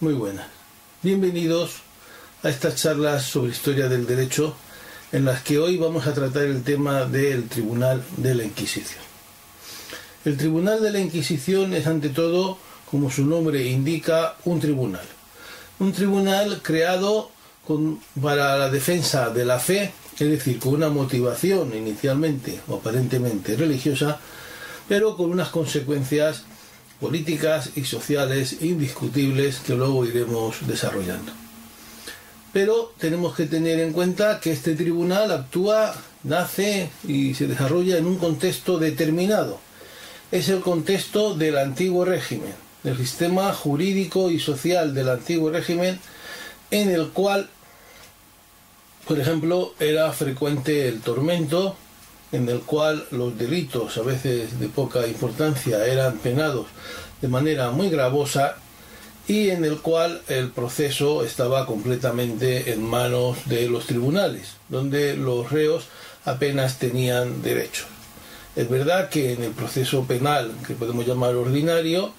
Muy buenas. Bienvenidos a estas charlas sobre historia del derecho en las que hoy vamos a tratar el tema del Tribunal de la Inquisición. El Tribunal de la Inquisición es ante todo, como su nombre indica, un tribunal. Un tribunal creado para la defensa de la fe, es decir, con una motivación inicialmente o aparentemente religiosa, pero con unas consecuencias políticas y sociales indiscutibles que luego iremos desarrollando. Pero tenemos que tener en cuenta que este tribunal actúa, nace y se desarrolla en un contexto determinado. Es el contexto del antiguo régimen, del sistema jurídico y social del antiguo régimen, en el cual, por ejemplo, era frecuente el tormento, en el cual los delitos, a veces de poca importancia, eran penados de manera muy gravosa y en el cual el proceso estaba completamente en manos de los tribunales, donde los reos apenas tenían derecho. Es verdad que en el proceso penal, que podemos llamar ordinario,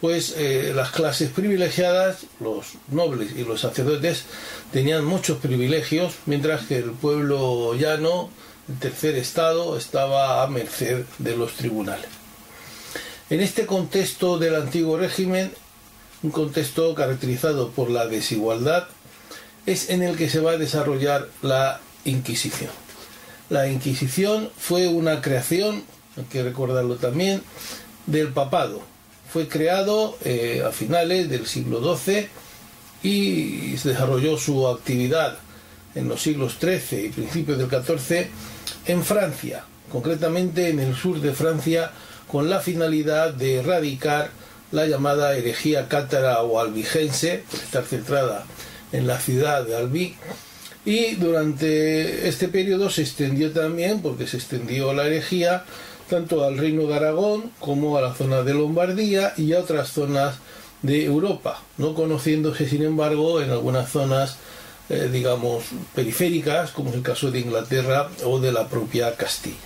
pues eh, las clases privilegiadas, los nobles y los sacerdotes, tenían muchos privilegios, mientras que el pueblo llano el tercer estado estaba a merced de los tribunales. En este contexto del antiguo régimen, un contexto caracterizado por la desigualdad, es en el que se va a desarrollar la Inquisición. La Inquisición fue una creación, hay que recordarlo también, del papado. Fue creado eh, a finales del siglo XII y se desarrolló su actividad en los siglos XIII y principios del XIV en Francia, concretamente en el sur de Francia, con la finalidad de erradicar la llamada herejía cátara o albigense, por estar centrada en la ciudad de Albi, y durante este periodo se extendió también, porque se extendió la herejía, tanto al reino de Aragón como a la zona de Lombardía y a otras zonas de Europa, no conociéndose sin embargo en algunas zonas eh, digamos, periféricas, como es el caso de Inglaterra o de la propia Castilla.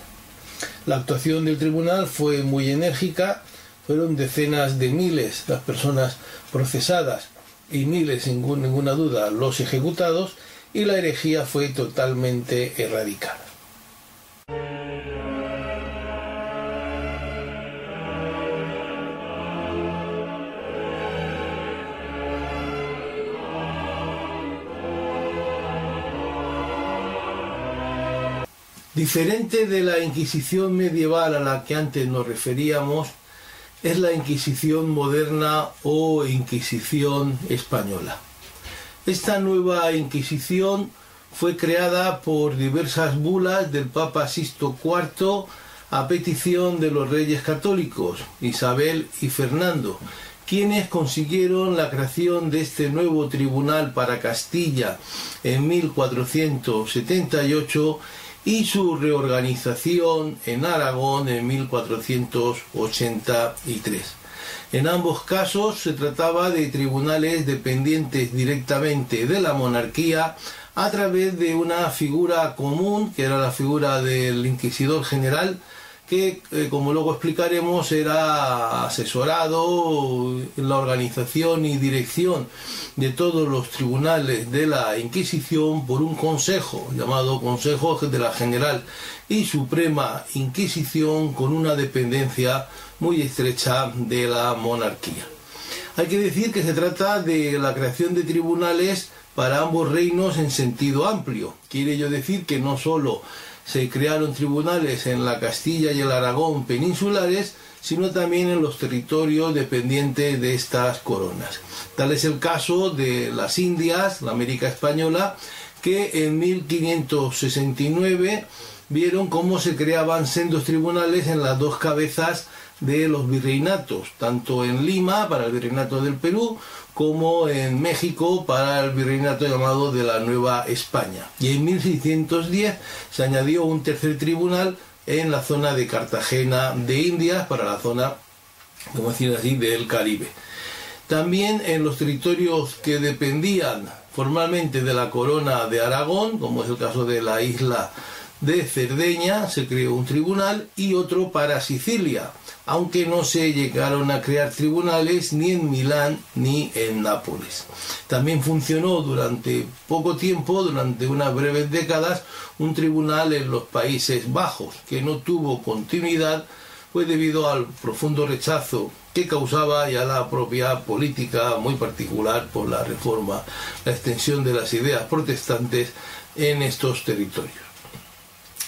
La actuación del tribunal fue muy enérgica, fueron decenas de miles las personas procesadas y miles, sin ninguna duda, los ejecutados, y la herejía fue totalmente erradicada. Diferente de la Inquisición medieval a la que antes nos referíamos, es la Inquisición moderna o Inquisición española. Esta nueva Inquisición fue creada por diversas bulas del Papa Sisto IV a petición de los reyes católicos, Isabel y Fernando, quienes consiguieron la creación de este nuevo tribunal para Castilla en 1478 y su reorganización en Aragón en 1483. En ambos casos se trataba de tribunales dependientes directamente de la monarquía a través de una figura común, que era la figura del inquisidor general, que, eh, como luego explicaremos, era asesorado la organización y dirección de todos los tribunales de la Inquisición por un consejo llamado Consejo de la General y Suprema Inquisición con una dependencia muy estrecha de la monarquía. Hay que decir que se trata de la creación de tribunales para ambos reinos en sentido amplio. Quiere ello decir que no solo se crearon tribunales en la Castilla y el Aragón peninsulares, sino también en los territorios dependientes de estas coronas. Tal es el caso de las Indias, la América Española, que en 1569 vieron cómo se creaban sendos tribunales en las dos cabezas de los virreinatos, tanto en Lima para el virreinato del Perú como en México para el virreinato llamado de la Nueva España. Y en 1610 se añadió un tercer tribunal en la zona de Cartagena de Indias para la zona, como decir así, del Caribe. También en los territorios que dependían formalmente de la corona de Aragón, como es el caso de la isla de Cerdeña se creó un tribunal y otro para Sicilia, aunque no se llegaron a crear tribunales ni en Milán ni en Nápoles. También funcionó durante poco tiempo, durante unas breves décadas, un tribunal en los Países Bajos, que no tuvo continuidad, fue debido al profundo rechazo que causaba ya la propia política muy particular por la reforma, la extensión de las ideas protestantes en estos territorios.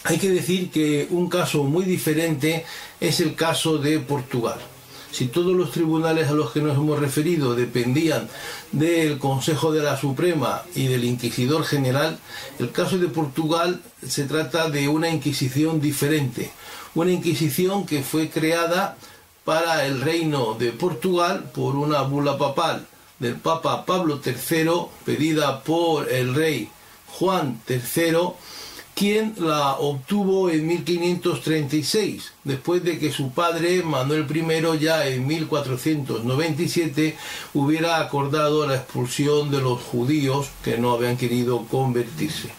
Hay que decir que un caso muy diferente es el caso de Portugal. Si todos los tribunales a los que nos hemos referido dependían del Consejo de la Suprema y del Inquisidor General, el caso de Portugal se trata de una Inquisición diferente, una Inquisición que fue creada para el reino de Portugal por una bula papal del Papa Pablo III pedida por el rey Juan III quien la obtuvo en 1536, después de que su padre, Manuel I, ya en 1497 hubiera acordado la expulsión de los judíos que no habían querido convertirse.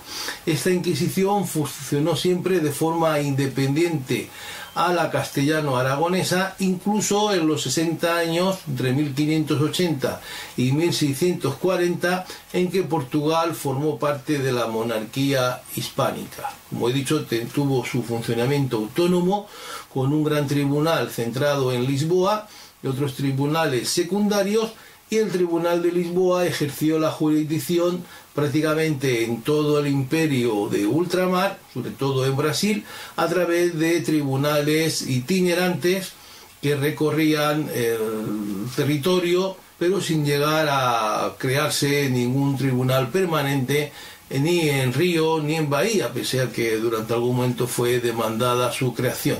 Esta Inquisición funcionó siempre de forma independiente a la castellano-aragonesa, incluso en los 60 años, entre 1580 y 1640, en que Portugal formó parte de la monarquía hispánica. Como he dicho, tuvo su funcionamiento autónomo, con un gran tribunal centrado en Lisboa y otros tribunales secundarios, y el Tribunal de Lisboa ejerció la jurisdicción prácticamente en todo el imperio de ultramar, sobre todo en Brasil, a través de tribunales itinerantes que recorrían el territorio, pero sin llegar a crearse ningún tribunal permanente ni en Río ni en Bahía, pese a que durante algún momento fue demandada su creación.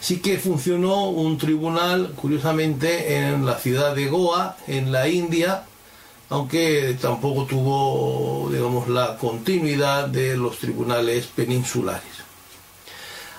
Sí que funcionó un tribunal, curiosamente, en la ciudad de Goa, en la India, aunque tampoco tuvo, digamos, la continuidad de los tribunales peninsulares.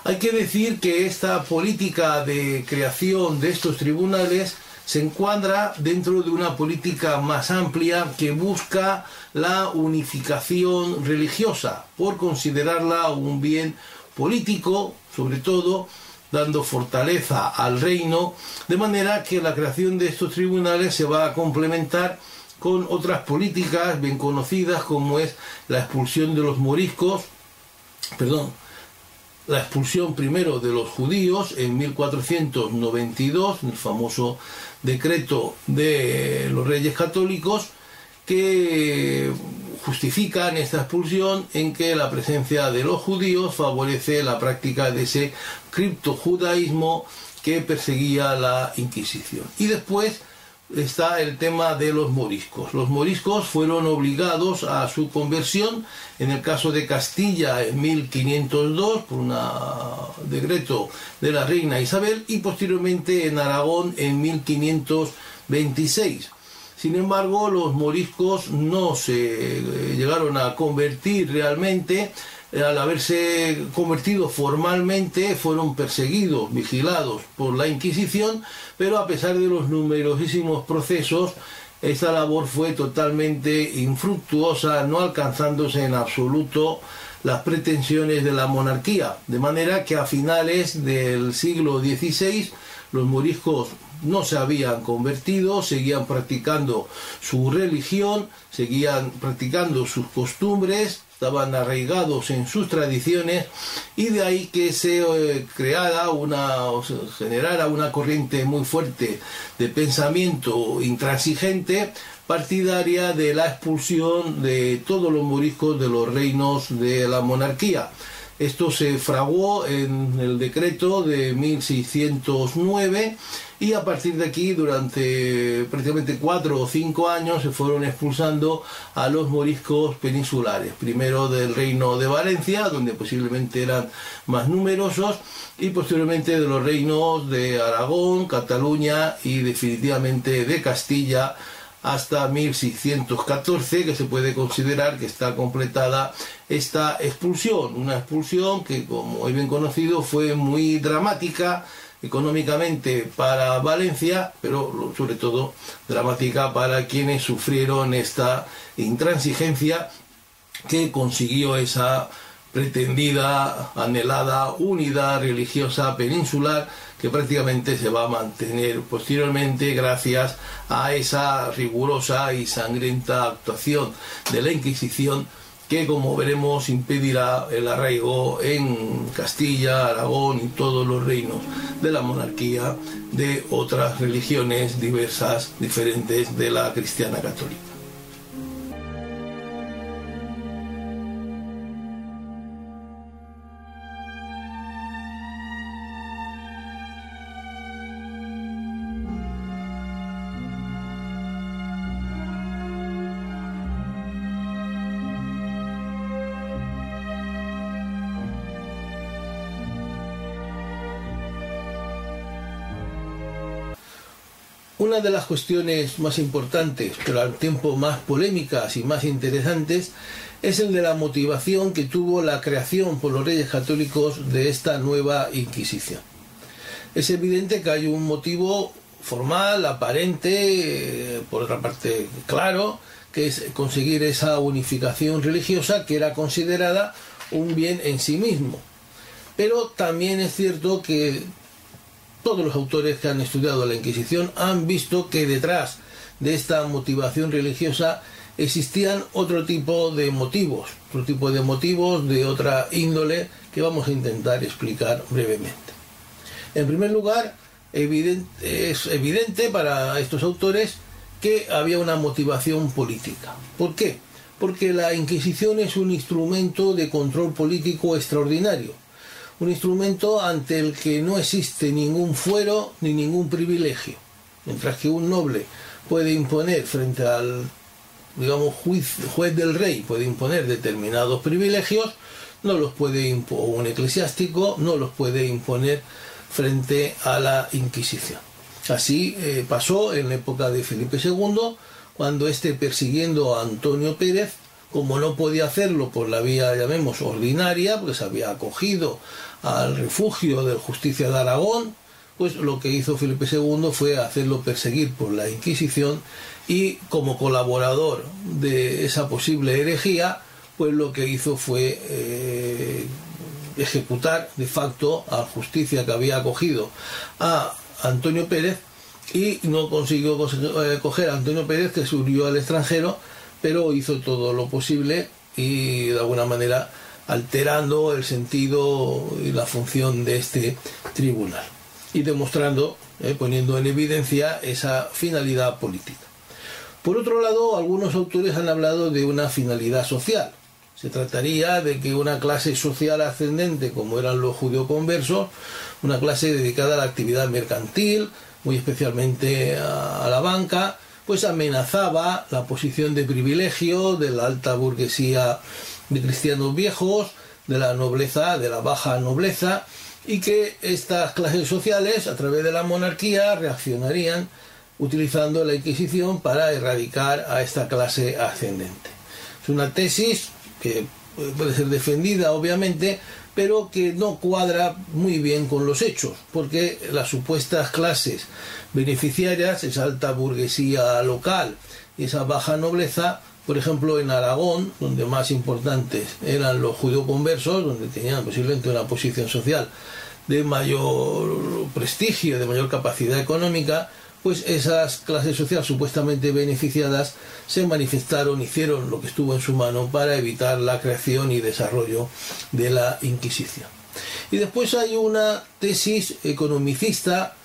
Hay que decir que esta política de creación de estos tribunales se encuadra dentro de una política más amplia que busca la unificación religiosa, por considerarla un bien político, sobre todo, dando fortaleza al reino, de manera que la creación de estos tribunales se va a complementar con otras políticas bien conocidas como es la expulsión de los moriscos, perdón, la expulsión primero de los judíos en 1492, el famoso decreto de los reyes católicos, que justifican esta expulsión en que la presencia de los judíos favorece la práctica de ese criptojudaísmo que perseguía la Inquisición. Y después está el tema de los moriscos. Los moriscos fueron obligados a su conversión, en el caso de Castilla en 1502 por un decreto de la reina Isabel y posteriormente en Aragón en 1526. Sin embargo, los moriscos no se eh, llegaron a convertir realmente, al haberse convertido formalmente fueron perseguidos, vigilados por la Inquisición, pero a pesar de los numerosísimos procesos, esta labor fue totalmente infructuosa, no alcanzándose en absoluto las pretensiones de la monarquía, de manera que a finales del siglo XVI los moriscos no se habían convertido, seguían practicando su religión, seguían practicando sus costumbres, estaban arraigados en sus tradiciones y de ahí que se eh, creara una, generara una corriente muy fuerte de pensamiento intransigente partidaria de la expulsión de todos los moriscos de los reinos de la monarquía. Esto se fraguó en el decreto de 1609 y a partir de aquí durante prácticamente cuatro o cinco años se fueron expulsando a los moriscos peninsulares, primero del reino de Valencia, donde posiblemente eran más numerosos, y posteriormente de los reinos de Aragón, Cataluña y definitivamente de Castilla hasta 1614, que se puede considerar que está completada esta expulsión, una expulsión que, como es bien conocido, fue muy dramática, económicamente para Valencia, pero sobre todo dramática para quienes sufrieron esta intransigencia que consiguió esa pretendida, anhelada unidad religiosa peninsular que prácticamente se va a mantener posteriormente gracias a esa rigurosa y sangrienta actuación de la Inquisición que como veremos impedirá el arraigo en Castilla, Aragón y todos los reinos de la monarquía de otras religiones diversas, diferentes de la cristiana católica. Una de las cuestiones más importantes, pero al tiempo más polémicas y más interesantes, es el de la motivación que tuvo la creación por los reyes católicos de esta nueva Inquisición. Es evidente que hay un motivo formal, aparente, eh, por otra parte claro, que es conseguir esa unificación religiosa que era considerada un bien en sí mismo. Pero también es cierto que todos los autores que han estudiado la Inquisición han visto que detrás de esta motivación religiosa existían otro tipo de motivos, otro tipo de motivos de otra índole que vamos a intentar explicar brevemente. En primer lugar, es evidente para estos autores que había una motivación política. ¿Por qué? Porque la Inquisición es un instrumento de control político extraordinario un instrumento ante el que no existe ningún fuero ni ningún privilegio. Mientras que un noble puede imponer frente al, digamos, juez, juez del rey, puede imponer determinados privilegios, no los puede imponer, un eclesiástico no los puede imponer frente a la Inquisición. Así eh, pasó en la época de Felipe II, cuando éste persiguiendo a Antonio Pérez, como no podía hacerlo por la vía, llamemos, ordinaria, pues había acogido al refugio del Justicia de Aragón, pues lo que hizo Felipe II fue hacerlo perseguir por la Inquisición y como colaborador de esa posible herejía, pues lo que hizo fue eh, ejecutar de facto a Justicia que había acogido a Antonio Pérez y no consiguió eh, coger a Antonio Pérez que subió al extranjero, pero hizo todo lo posible y de alguna manera alterando el sentido y la función de este tribunal y demostrando, eh, poniendo en evidencia esa finalidad política. Por otro lado, algunos autores han hablado de una finalidad social. Se trataría de que una clase social ascendente, como eran los conversos una clase dedicada a la actividad mercantil, muy especialmente a la banca, pues amenazaba la posición de privilegio de la alta burguesía de cristianos viejos, de la nobleza, de la baja nobleza, y que estas clases sociales, a través de la monarquía, reaccionarían utilizando la Inquisición para erradicar a esta clase ascendente. Es una tesis que puede ser defendida, obviamente, pero que no cuadra muy bien con los hechos, porque las supuestas clases beneficiarias, esa alta burguesía local y esa baja nobleza, por ejemplo, en Aragón, donde más importantes eran los conversos donde tenían posiblemente una posición social de mayor prestigio, de mayor capacidad económica, pues esas clases sociales supuestamente beneficiadas se manifestaron, hicieron lo que estuvo en su mano para evitar la creación y desarrollo de la Inquisición. Y después hay una tesis economicista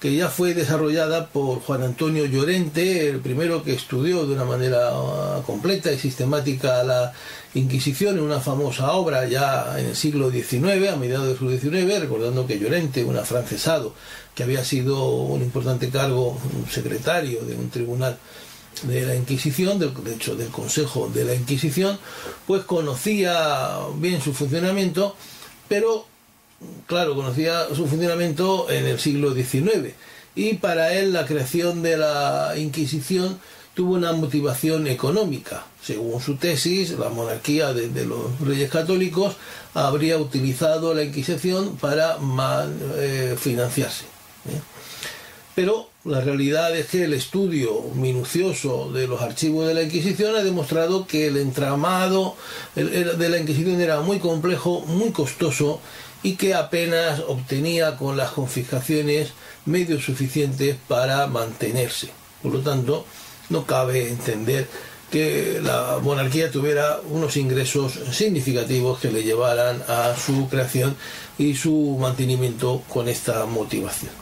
que ya fue desarrollada por Juan Antonio Llorente, el primero que estudió de una manera ah, completa y sistemática la Inquisición en una famosa obra ya en el siglo XIX, a mediados del siglo XIX, recordando que Llorente, un afrancesado que había sido un importante cargo, un secretario de un tribunal de la Inquisición, de hecho del Consejo de la Inquisición, pues conocía bien su funcionamiento, pero claro, conocía su funcionamiento en el siglo XIX y para él la creación de la Inquisición tuvo una motivación económica. Según su tesis, la monarquía de, los reyes católicos habría utilizado la Inquisición para eh, financiarse. ¿eh? Pero la realidad es que el estudio minucioso de los archivos de la Inquisición ha demostrado que el entramado de la Inquisición era muy complejo, muy costoso y que apenas obtenía con las confiscaciones medios suficientes para mantenerse. Por lo tanto, no cabe entender que la monarquía tuviera unos ingresos significativos que le llevaran a su creación y su mantenimiento con esta motivación.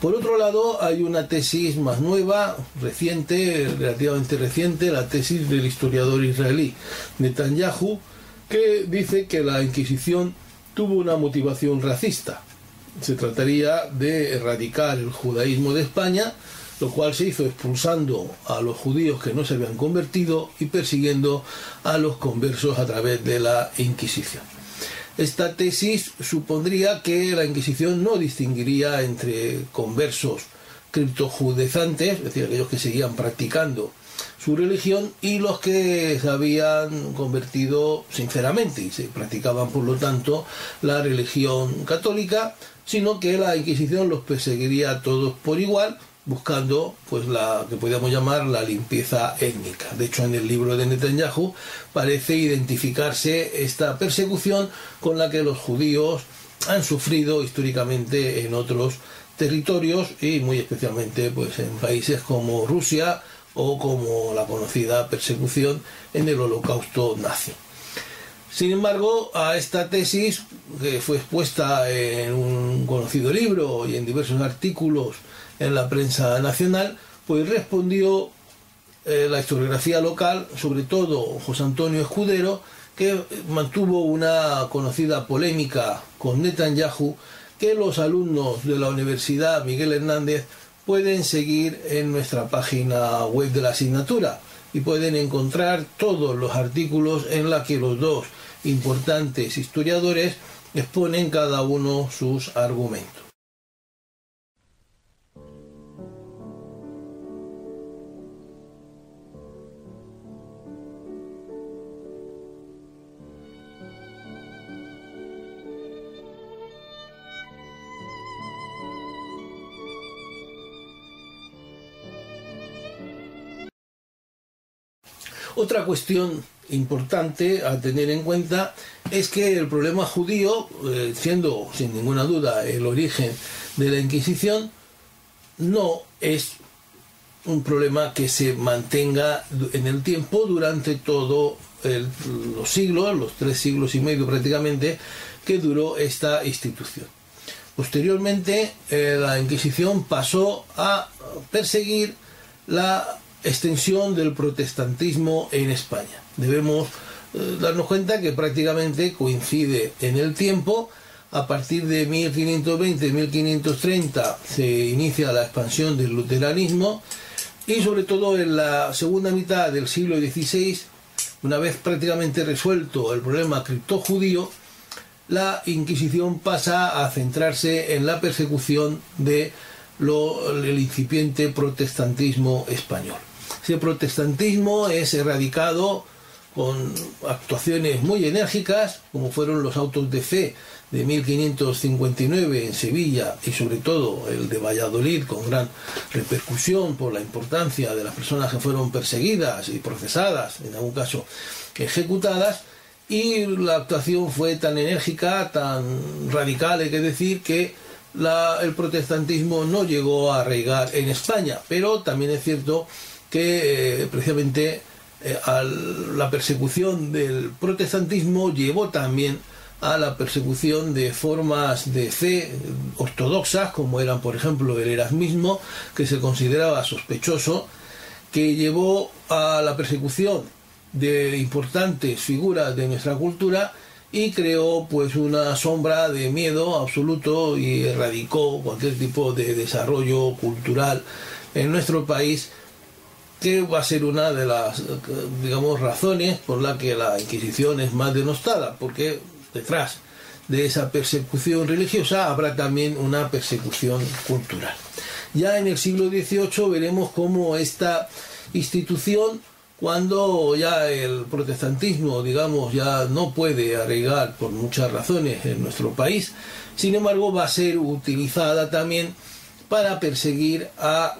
Por otro lado, hay una tesis más nueva, reciente, relativamente reciente, la tesis del historiador israelí Netanyahu, que dice que la Inquisición tuvo una motivación racista. Se trataría de erradicar el judaísmo de España, lo cual se hizo expulsando a los judíos que no se habían convertido y persiguiendo a los conversos a través de la Inquisición. Esta tesis supondría que la Inquisición no distinguiría entre conversos criptojudezantes, es decir, aquellos que seguían practicando su religión, y los que se habían convertido sinceramente y se practicaban, por lo tanto, la religión católica, sino que la Inquisición los perseguiría a todos por igual buscando pues la que podríamos llamar la limpieza étnica. De hecho, en el libro de Netanyahu parece identificarse esta persecución con la que los judíos han sufrido históricamente en otros territorios y muy especialmente pues en países como Rusia o como la conocida persecución en el holocausto nazi. Sin embargo, a esta tesis, que fue expuesta en un conocido libro y en diversos artículos en la prensa nacional, pues respondió eh, la historiografía local, sobre todo José Antonio Escudero, que mantuvo una conocida polémica con Netanyahu, que los alumnos de la Universidad Miguel Hernández pueden seguir en nuestra página web de la asignatura y pueden encontrar todos los artículos en la que los dos importantes historiadores exponen cada uno sus argumentos. Otra cuestión importante a tener en cuenta es que el problema judío, eh, siendo sin ninguna duda el origen de la Inquisición, no es un problema que se mantenga en el tiempo durante todos los siglos, los tres siglos y medio prácticamente, que duró esta institución. Posteriormente, eh, la Inquisición pasó a perseguir la extensión del protestantismo en España. Debemos eh, darnos cuenta que prácticamente coincide en el tiempo. A partir de 1520-1530 se inicia la expansión del luteranismo y sobre todo en la segunda mitad del siglo XVI, una vez prácticamente resuelto el problema criptojudío, la Inquisición pasa a centrarse en la persecución de el incipiente protestantismo español. Ese protestantismo es erradicado con actuaciones muy enérgicas, como fueron los autos de fe de 1559 en Sevilla y sobre todo el de Valladolid con gran repercusión por la importancia de las personas que fueron perseguidas y procesadas, en algún caso ejecutadas, y la actuación fue tan enérgica, tan radical, hay que decir, que el protestantismo no llegó a arraigar en España, pero también es cierto que eh, precisamente eh, la persecución del protestantismo llevó también a la persecución de formas de fe ortodoxas, como eran, por ejemplo, el erasmismo, que se consideraba sospechoso, que llevó a la persecución de importantes figuras de nuestra cultura y creó pues una sombra de miedo absoluto y erradicó cualquier tipo de desarrollo cultural en nuestro país que va a ser una de las, digamos, razones por la que la Inquisición es más denostada, porque detrás de esa persecución religiosa habrá también una persecución cultural. Ya en el siglo XVIII veremos cómo esta institución, cuando ya el protestantismo, digamos, ya no puede arraigar por muchas razones en nuestro país, sin embargo va a ser utilizada también para perseguir a,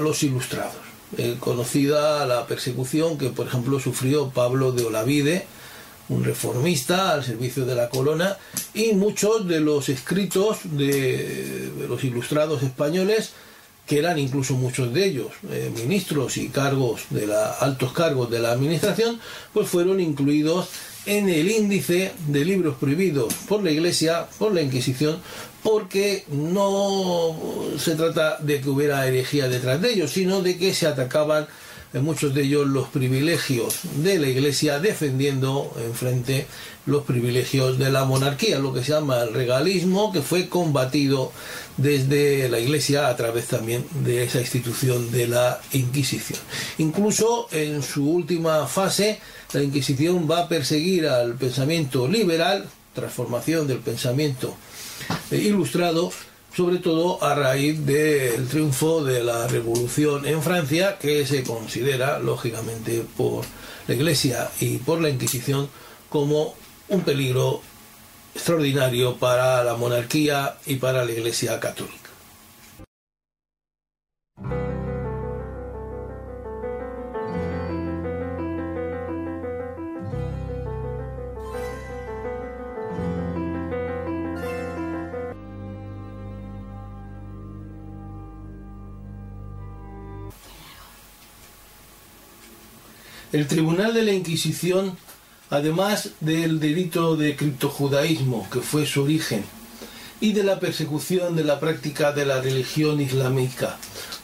los ilustrados. Eh, conocida la persecución que, por ejemplo, sufrió Pablo de Olavide, un reformista al servicio de la corona, y muchos de los escritos de, los ilustrados españoles, que eran incluso muchos de ellos eh, ministros y cargos de la, altos cargos de la administración, pues fueron incluidos en el índice de libros prohibidos por la Iglesia, por la Inquisición, porque no se trata de que hubiera herejía detrás de ellos, sino de que se atacaban en muchos de ellos los privilegios de la Iglesia, defendiendo enfrente los privilegios de la monarquía, lo que se llama el regalismo, que fue combatido desde la Iglesia a través también de esa institución de la Inquisición. Incluso en su última fase, la Inquisición va a perseguir al pensamiento liberal, transformación del pensamiento ilustrado, sobre todo a raíz del triunfo de la revolución en Francia, que se considera, lógicamente, por la Iglesia y por la Inquisición como un peligro extraordinario para la monarquía y para la Iglesia católica. El Tribunal de la Inquisición, además del delito de criptojudaísmo, que fue su origen, y de la persecución de la práctica de la religión islámica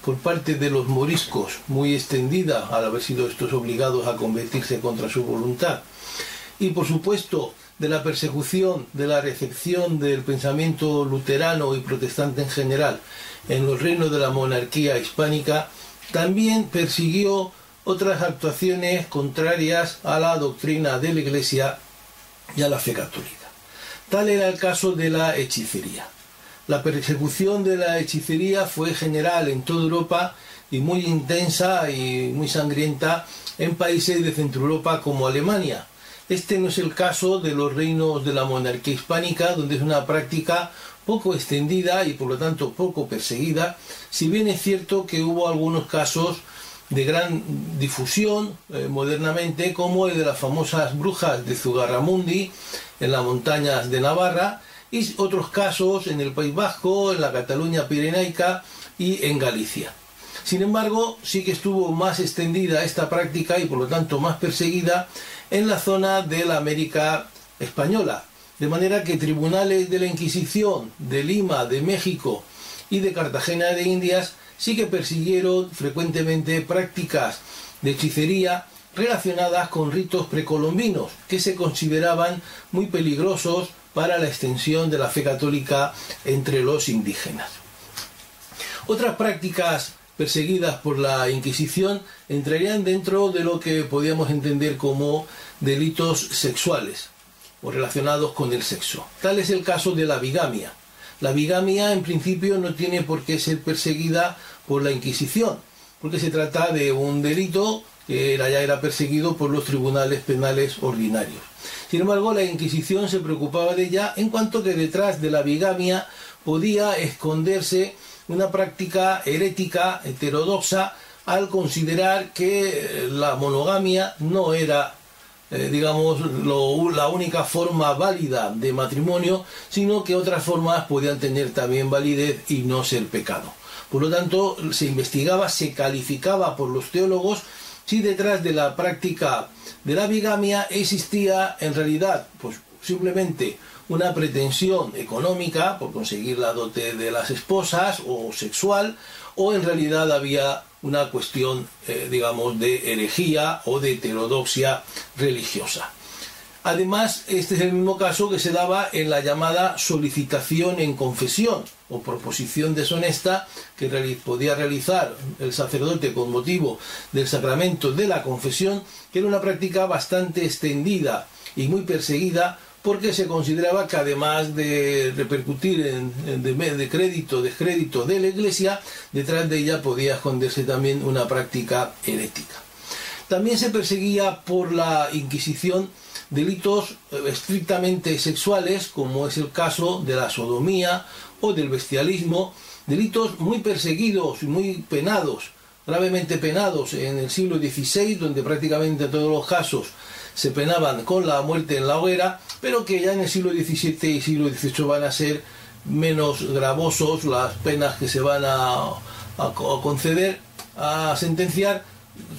por parte de los moriscos, muy extendida al haber sido estos obligados a convertirse contra su voluntad, y por supuesto de la persecución de la recepción del pensamiento luterano y protestante en general en los reinos de la monarquía hispánica, también persiguió otras actuaciones contrarias a la doctrina de la Iglesia y a la fe católica. Tal era el caso de la hechicería. La persecución de la hechicería fue general en toda Europa y muy intensa y muy sangrienta en países de Centro Europa como Alemania. Este no es el caso de los reinos de la monarquía hispánica, donde es una práctica poco extendida y por lo tanto poco perseguida, si bien es cierto que hubo algunos casos de gran difusión eh, modernamente, como el de las famosas brujas de Zugarramundi en las montañas de Navarra, y otros casos en el País Vasco, en la Cataluña Pirenaica y en Galicia. Sin embargo, sí que estuvo más extendida esta práctica y por lo tanto más perseguida en la zona de la América española. De manera que tribunales de la Inquisición de Lima, de México y de Cartagena de Indias sí que persiguieron frecuentemente prácticas de hechicería relacionadas con ritos precolombinos que se consideraban muy peligrosos para la extensión de la fe católica entre los indígenas. Otras prácticas perseguidas por la Inquisición entrarían dentro de lo que podíamos entender como delitos sexuales o relacionados con el sexo. Tal es el caso de la bigamia, la bigamia en principio no tiene por qué ser perseguida por la Inquisición, porque se trata de un delito que ya era perseguido por los tribunales penales ordinarios. Sin embargo, la Inquisición se preocupaba de ella en cuanto que detrás de la bigamia podía esconderse una práctica herética, heterodoxa, al considerar que la monogamia no era eh, digamos, la única forma válida de matrimonio, sino que otras formas podían tener también validez y no ser pecado. Por lo tanto, se investigaba, se calificaba por los teólogos si detrás de la práctica de la bigamia existía en realidad, pues simplemente una pretensión económica por conseguir la dote de las esposas o sexual, o en realidad había una cuestión, eh, digamos, de herejía o de heterodoxia religiosa. Además, este es el mismo caso que se daba en la llamada solicitación en confesión o proposición deshonesta que podía realizar el sacerdote con motivo del sacramento de la confesión, que era una práctica bastante extendida y muy perseguida porque se consideraba que además de repercutir en, de, crédito, descrédito de la Iglesia, detrás de ella podía esconderse también una práctica herética. También se perseguía por la Inquisición delitos eh, estrictamente sexuales, como es el caso de la sodomía o del bestialismo, delitos muy perseguidos y muy penados, gravemente penados en el siglo XVI, donde prácticamente todos los casos se penaban con la muerte en la hoguera, pero que ya en el siglo XVII y siglo XVIII van a ser menos gravosos las penas que se van a, a conceder, a sentenciar,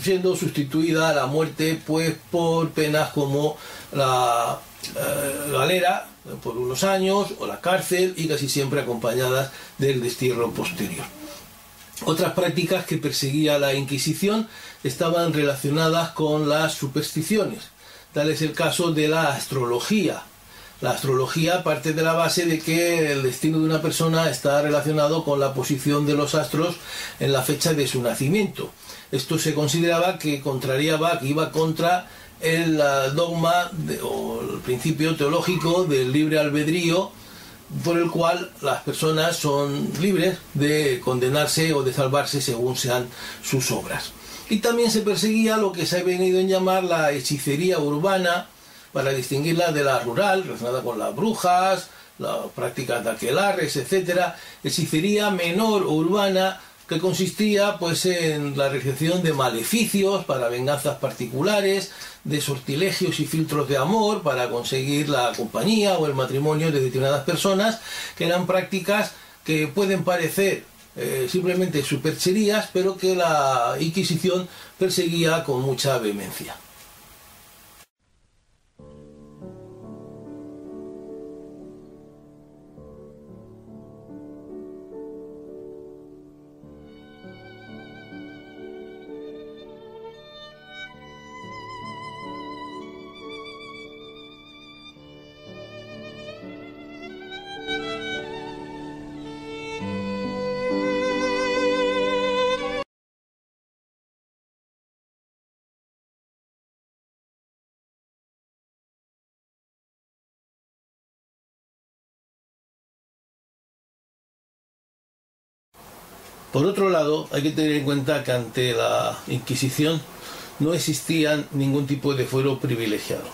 siendo sustituida la muerte pues por penas como la eh, galera por unos años o la cárcel y casi siempre acompañadas del destierro posterior. Otras prácticas que perseguía la Inquisición estaban relacionadas con las supersticiones. Tal es el caso de la astrología. La astrología parte de la base de que el destino de una persona está relacionado con la posición de los astros en la fecha de su nacimiento. Esto se consideraba que contrariaba, que iba contra el dogma o el principio teológico del libre albedrío por el cual las personas son libres de condenarse o de salvarse según sean sus obras. Y también se perseguía lo que se ha venido en llamar la hechicería urbana, para distinguirla de la rural, relacionada con las brujas, las prácticas de aquelares, etc. Hechicería menor urbana que consistía pues en la realización de maleficios para venganzas particulares, de sortilegios y filtros de amor para conseguir la compañía o el matrimonio de determinadas personas, que eran prácticas que pueden parecer eh, simplemente supercherías, pero que la Inquisición perseguía con mucha vehemencia. Por otro lado, hay que tener en cuenta que ante la Inquisición no existía ningún tipo de fuero privilegiado.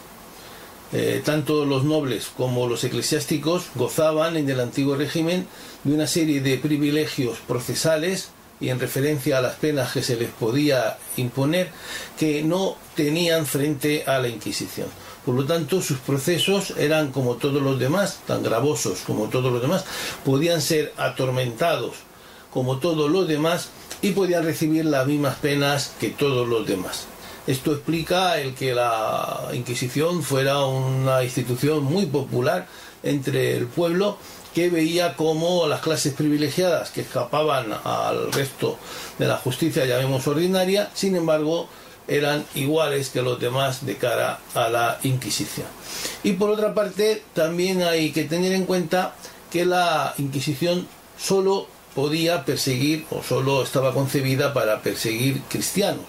Eh, tanto los nobles como los eclesiásticos gozaban en el antiguo régimen de una serie de privilegios procesales y en referencia a las penas que se les podía imponer que no tenían frente a la Inquisición. Por lo tanto, sus procesos eran como todos los demás, tan gravosos como todos los demás, podían ser atormentados como todos los demás y podían recibir las mismas penas que todos los demás. Esto explica el que la Inquisición fuera una institución muy popular entre el pueblo que veía como las clases privilegiadas que escapaban al resto de la justicia, llamemos ordinaria, sin embargo, eran iguales que los demás de cara a la Inquisición. Y por otra parte, también hay que tener en cuenta que la Inquisición solo podía perseguir o solo estaba concebida para perseguir cristianos.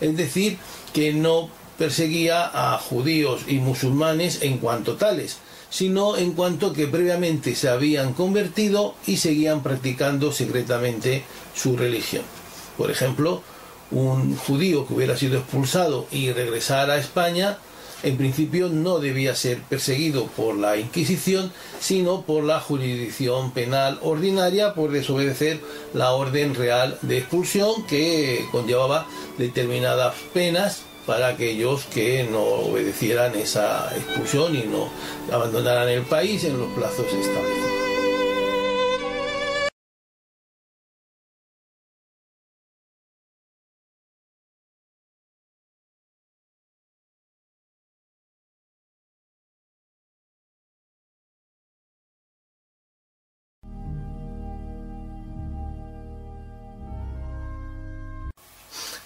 Es decir, que no perseguía a judíos y musulmanes en cuanto tales, sino en cuanto que previamente se habían convertido y seguían practicando secretamente su religión. Por ejemplo, un judío que hubiera sido expulsado y regresara a España en principio no debía ser perseguido por la Inquisición, sino por la jurisdicción penal ordinaria por desobedecer la orden real de expulsión que conllevaba determinadas penas para aquellos que no obedecieran esa expulsión y no abandonaran el país en los plazos establecidos.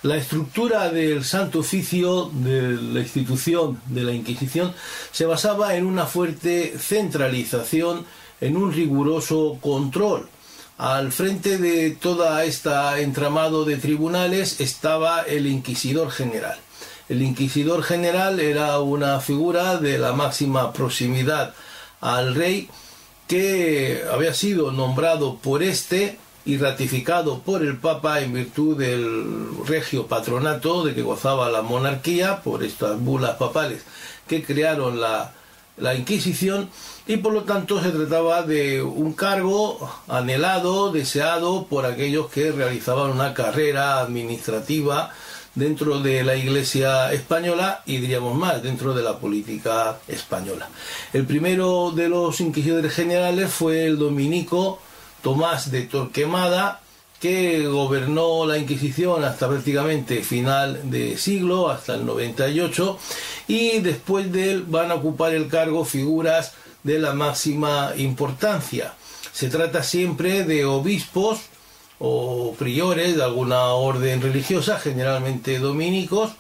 La estructura del Santo Oficio de la institución de la Inquisición se basaba en una fuerte centralización, en un riguroso control. Al frente de toda esta entramado de tribunales estaba el Inquisidor General. El Inquisidor General era una figura de la máxima proximidad al rey que había sido nombrado por este y ratificado por el Papa en virtud del regio patronato de que gozaba la monarquía por estas bulas papales que crearon la, la Inquisición y por lo tanto se trataba de un cargo anhelado, deseado por aquellos que realizaban una carrera administrativa dentro de la Iglesia española y diríamos más, dentro de la política española. El primero de los inquisidores generales fue el dominico Tomás de Torquemada, que gobernó la Inquisición hasta prácticamente final de siglo, hasta el 98, y después de él van a ocupar el cargo figuras de la máxima importancia. Se trata siempre de obispos o priores de alguna orden religiosa, generalmente dominicos,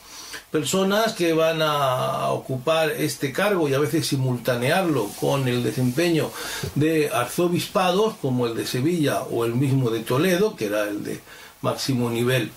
personas que van a ocupar este cargo y a veces simultanearlo con el desempeño de arzobispados como el de Sevilla o el mismo de Toledo, que era el de máximo nivel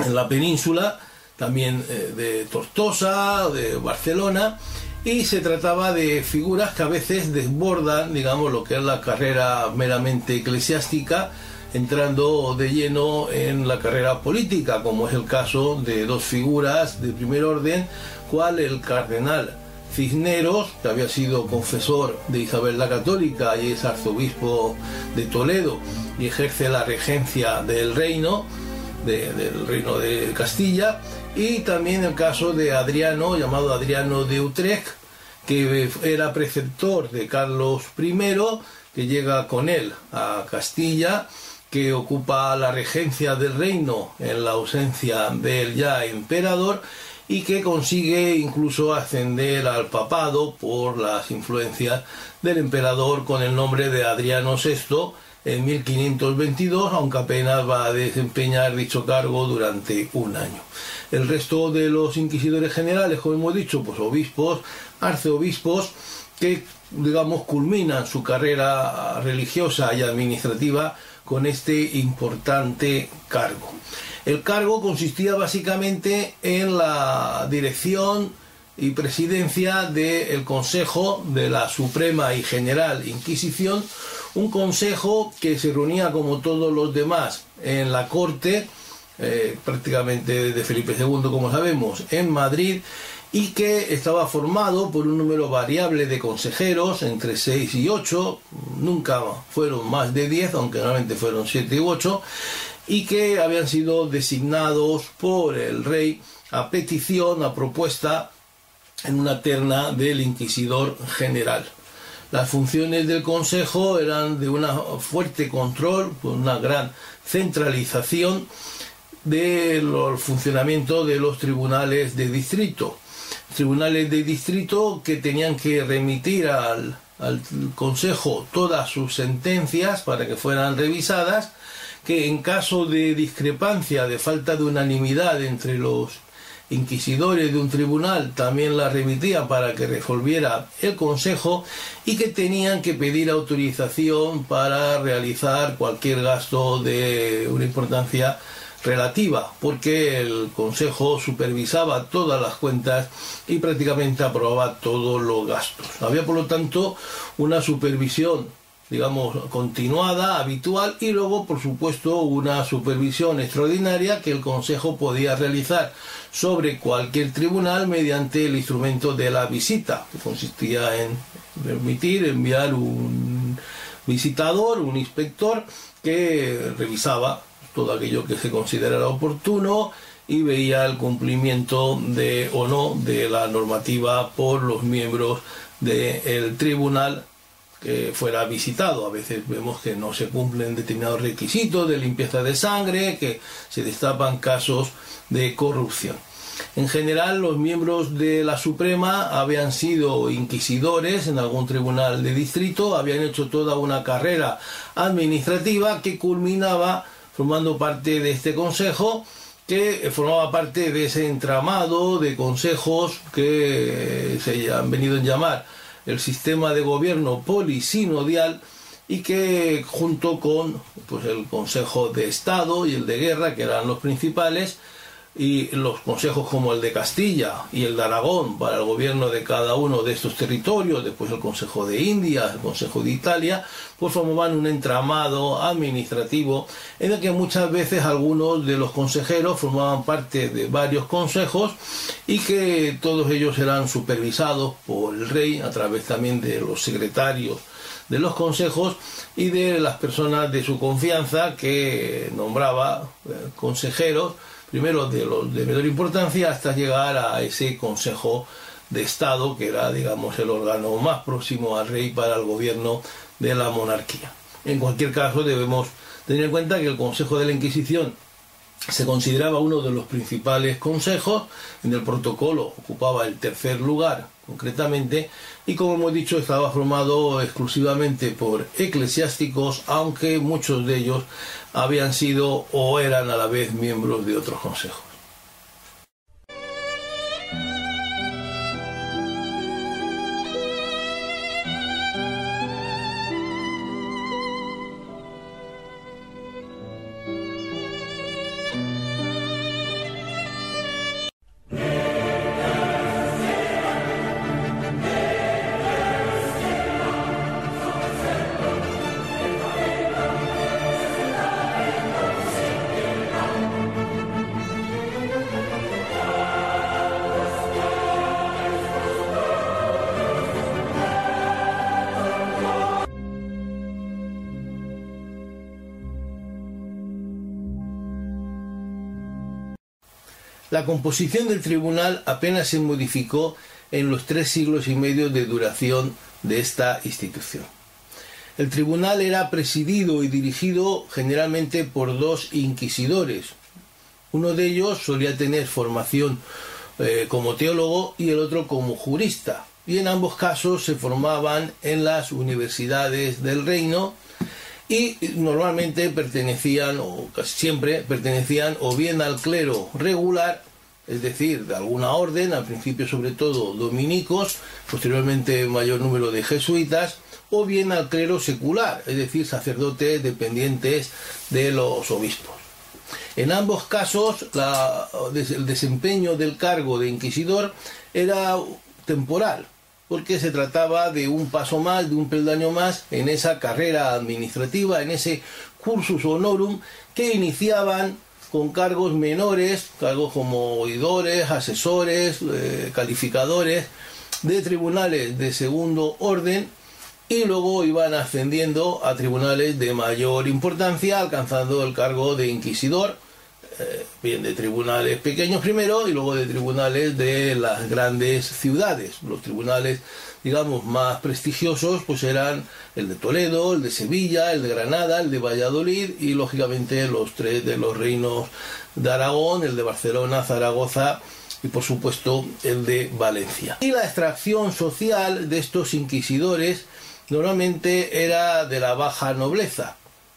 en la península, también eh, de Tortosa, de Barcelona, y se trataba de figuras que a veces desbordan, digamos, lo que es la carrera meramente eclesiástica, entrando de lleno en la carrera política, como es el caso de dos figuras de primer orden, cual el cardenal Cisneros, que había sido confesor de Isabel la Católica y es arzobispo de Toledo y ejerce la regencia del reino, del reino de Castilla, y también el caso de Adriano, llamado Adriano de Utrecht, que era preceptor de Carlos I, que llega con él a Castilla que ocupa la regencia del reino en la ausencia del ya emperador y que consigue incluso ascender al papado por las influencias del emperador con el nombre de Adriano VI en 1522, aunque apenas va a desempeñar dicho cargo durante un año. El resto de los inquisidores generales, como hemos dicho, pues obispos, arceobispos, que digamos culminan su carrera religiosa y administrativa con este importante cargo. El cargo consistía básicamente en la dirección y presidencia del Consejo de la Suprema y General Inquisición, un consejo que se reunía como todos los demás en la corte, eh, prácticamente de Felipe II, como sabemos, en Madrid, y que estaba formado por un número variable de consejeros, entre 6 y 8, nunca fueron más de 10, aunque normalmente fueron 7 u 8, y que habían sido designados por el rey a petición, a propuesta, en una terna del inquisidor general. Las funciones del Consejo eran de un fuerte control, una gran centralización del funcionamiento de los tribunales de distrito tribunales de distrito que tenían que remitir al, Consejo todas sus sentencias para que fueran revisadas, que en caso de discrepancia, de falta de unanimidad entre los inquisidores de un tribunal también la remitían para que resolviera el Consejo y que tenían que pedir autorización para realizar cualquier gasto de una importancia relativa, porque el Consejo supervisaba todas las cuentas y prácticamente aprobaba todos los gastos. Había, por lo tanto, una supervisión digamos, continuada, habitual, y luego, por supuesto, una supervisión extraordinaria que el Consejo podía realizar sobre cualquier tribunal mediante el instrumento de la visita, que consistía en permitir enviar un visitador, un inspector, que revisaba todo aquello que se considerara oportuno y veía el cumplimiento de o no de la normativa por los miembros del tribunal que fuera visitado. A veces vemos que no se cumplen determinados requisitos de limpieza de sangre, que se destapan casos de corrupción. En general, los miembros de la Suprema habían sido inquisidores en algún tribunal de distrito, habían hecho toda una carrera administrativa que culminaba formando parte de este consejo que formaba parte de ese entramado de consejos que se han venido a llamar el sistema de gobierno polisinodial y que junto con pues, el Consejo de Estado y el de Guerra, que eran los principales, y los consejos como el de Castilla y el de Aragón para el gobierno de cada uno de estos territorios, después el Consejo de India, el Consejo de Italia, pues formaban un entramado administrativo en el que muchas veces algunos de los consejeros formaban parte de varios consejos y que todos ellos eran supervisados por el rey a través también de los secretarios de los consejos y de las personas de su confianza que nombraba eh, consejeros primero de los de menor importancia hasta llegar a ese Consejo de Estado, que era, digamos, el órgano más próximo al rey para el gobierno de la monarquía. En cualquier caso, debemos tener en cuenta que el Consejo de la Inquisición se consideraba uno de los principales consejos, en el protocolo ocupaba el tercer lugar concretamente, y como hemos dicho estaba formado exclusivamente por eclesiásticos, aunque muchos de ellos habían sido o eran a la vez miembros de otros consejos. La composición del tribunal apenas se modificó en los tres siglos y medio de duración de esta institución. El tribunal era presidido y dirigido generalmente por dos inquisidores. Uno de ellos solía tener formación eh, como teólogo y el otro como jurista. Y en ambos casos se formaban en las universidades del reino y normalmente pertenecían, o casi siempre pertenecían, o bien al clero regular, es decir, de alguna orden, al principio sobre todo dominicos, posteriormente mayor número de jesuitas, o bien al clero secular, es decir, sacerdotes dependientes de los obispos. En ambos casos, el desempeño del cargo de inquisidor era temporal, porque se trataba de un paso más, de un peldaño más en esa carrera administrativa, en ese cursus honorum que iniciaban con cargos menores, cargos como oidores, asesores, eh, calificadores de tribunales de segundo orden y luego iban ascendiendo a tribunales de mayor importancia, alcanzando el cargo de inquisidor eh, bien de tribunales pequeños primero y luego de tribunales de las grandes ciudades. Los tribunales, digamos, más prestigiosos, pues eran el de Toledo, el de Sevilla, el de Granada, el de Valladolid y lógicamente los tres de los reinos de Aragón, el de Barcelona, Zaragoza y por supuesto el de Valencia. Y la extracción social de estos inquisidores normalmente era de la baja nobleza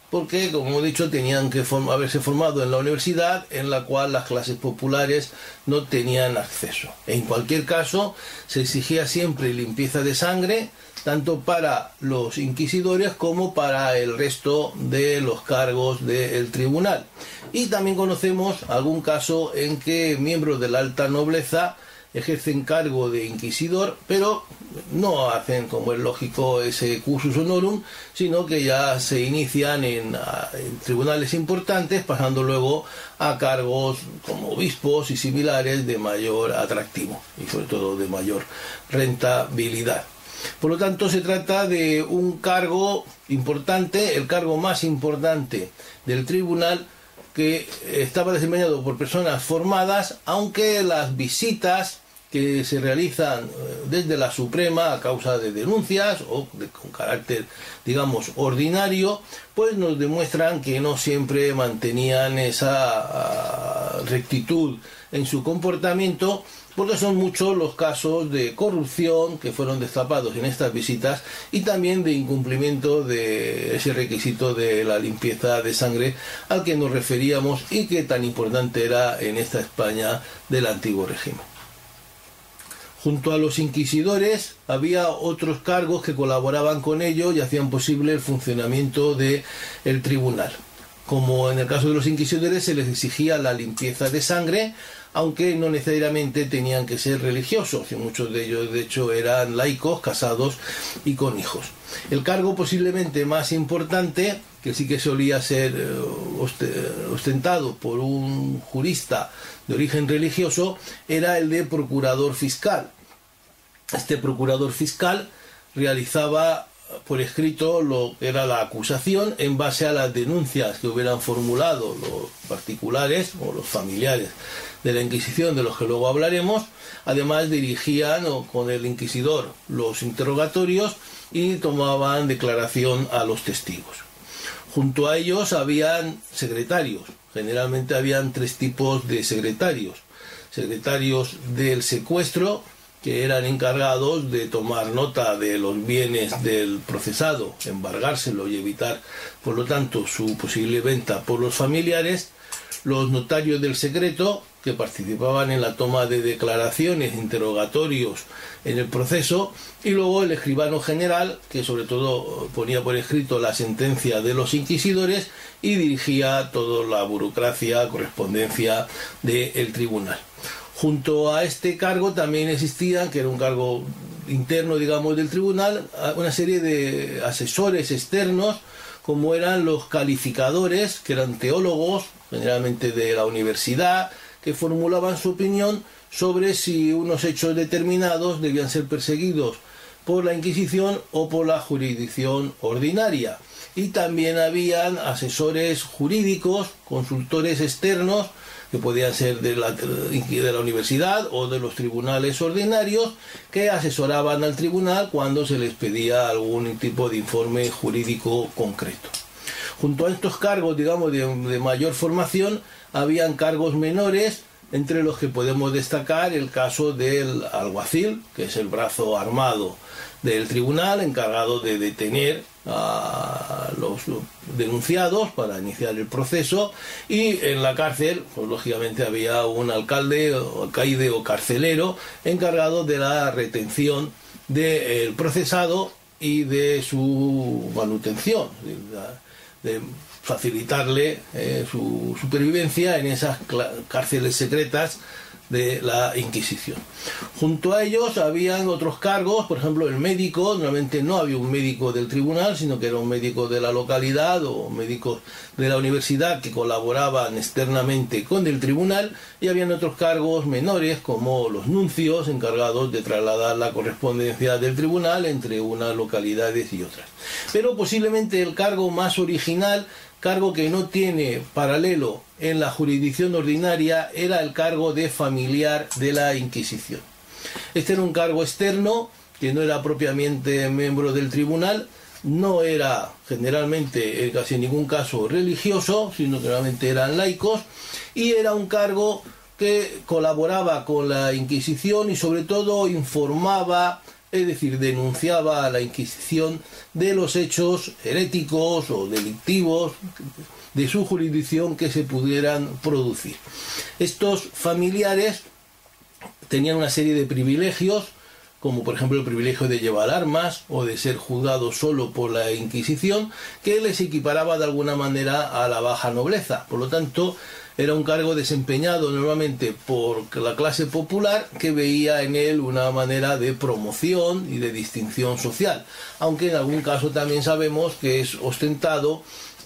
porque, como he dicho, tenían que haberse formado en la universidad en la cual las clases populares no tenían acceso. En cualquier caso, se exigía siempre limpieza de sangre, tanto para los inquisidores como para el resto de los cargos del tribunal. Y también conocemos algún caso en que miembros de la alta nobleza ejercen cargo de inquisidor, pero no hacen, como es lógico, ese cursus honorum, sino que ya se inician en, tribunales importantes, pasando luego a cargos como obispos y similares de mayor atractivo y sobre todo de mayor rentabilidad. Por lo tanto, se trata de un cargo importante, el cargo más importante del tribunal, que estaba desempeñado por personas formadas, aunque las visitas que se realizan eh, desde la Suprema a causa de denuncias o con carácter, digamos, ordinario, pues nos demuestran que no siempre mantenían esa, rectitud en su comportamiento, porque son muchos los casos de corrupción que fueron destapados en estas visitas y también de incumplimiento de ese requisito de la limpieza de sangre al que nos referíamos y que tan importante era en esta España del antiguo régimen. Junto a los inquisidores había otros cargos que colaboraban con ello y hacían posible el funcionamiento del el tribunal. Como en el caso de los inquisidores se les exigía la limpieza de sangre, aunque no necesariamente tenían que ser religiosos, y muchos de ellos de hecho eran laicos, casados y con hijos. El cargo posiblemente más importante, que sí que solía ser eh, ostentado por un jurista de origen religioso, era el de procurador fiscal. Este procurador fiscal realizaba por escrito lo que era la acusación en base a las denuncias que hubieran formulado los particulares o los familiares de la Inquisición, de los que luego hablaremos, además dirigían con el inquisidor los interrogatorios y tomaban declaración a los testigos. Junto a ellos habían secretarios, generalmente habían tres tipos de secretarios. Secretarios del secuestro, que eran encargados de tomar nota de los bienes del procesado, embargárselo y evitar, por lo tanto, su posible venta por los familiares, los notarios del secreto, que participaban en la toma de declaraciones, interrogatorios en el proceso, y luego el escribano general, que sobre todo ponía por escrito la sentencia de los inquisidores y dirigía toda la burocracia, correspondencia del tribunal. Junto a este cargo también existían, que era un cargo interno, digamos, del tribunal, una serie de asesores externos, como eran los calificadores, que eran teólogos, generalmente de la universidad, que formulaban su opinión sobre si unos hechos determinados debían ser perseguidos por la Inquisición o por la jurisdicción ordinaria. Y también habían asesores jurídicos, consultores externos, que podían ser de la, de la, universidad o de los tribunales ordinarios, que asesoraban al tribunal cuando se les pedía algún tipo de informe jurídico concreto. Junto a estos cargos, digamos, de, de mayor formación, habían cargos menores, entre los que podemos destacar el caso del alguacil, que es el brazo armado del tribunal encargado de detener a los denunciados para iniciar el proceso y en la cárcel, pues lógicamente había un alcalde o alcaide o carcelero encargado de la retención del procesado y de su manutención, de facilitarle eh, su supervivencia en esas cárceles secretas de la Inquisición. Junto a ellos habían otros cargos, por ejemplo el médico, normalmente no había un médico del tribunal, sino que era un médico de la localidad o médicos de la universidad que colaboraban externamente con el tribunal y habían otros cargos menores como los nuncios encargados de trasladar la correspondencia del tribunal entre unas localidades y otras. Pero posiblemente el cargo más original cargo que no tiene paralelo en la jurisdicción ordinaria era el cargo de familiar de la Inquisición. Este era un cargo externo que no era propiamente miembro del tribunal, no era generalmente en casi ningún caso religioso, sino que realmente eran laicos, y era un cargo que colaboraba con la Inquisición y sobre todo informaba es decir, denunciaba a la Inquisición de los hechos heréticos o delictivos de su jurisdicción que se pudieran producir. Estos familiares tenían una serie de privilegios, como por ejemplo el privilegio de llevar armas o de ser juzgados solo por la Inquisición, que les equiparaba de alguna manera a la baja nobleza. Por lo tanto, era un cargo desempeñado normalmente por la clase popular que veía en él una manera de promoción y de distinción social, aunque en algún caso también sabemos que es ostentado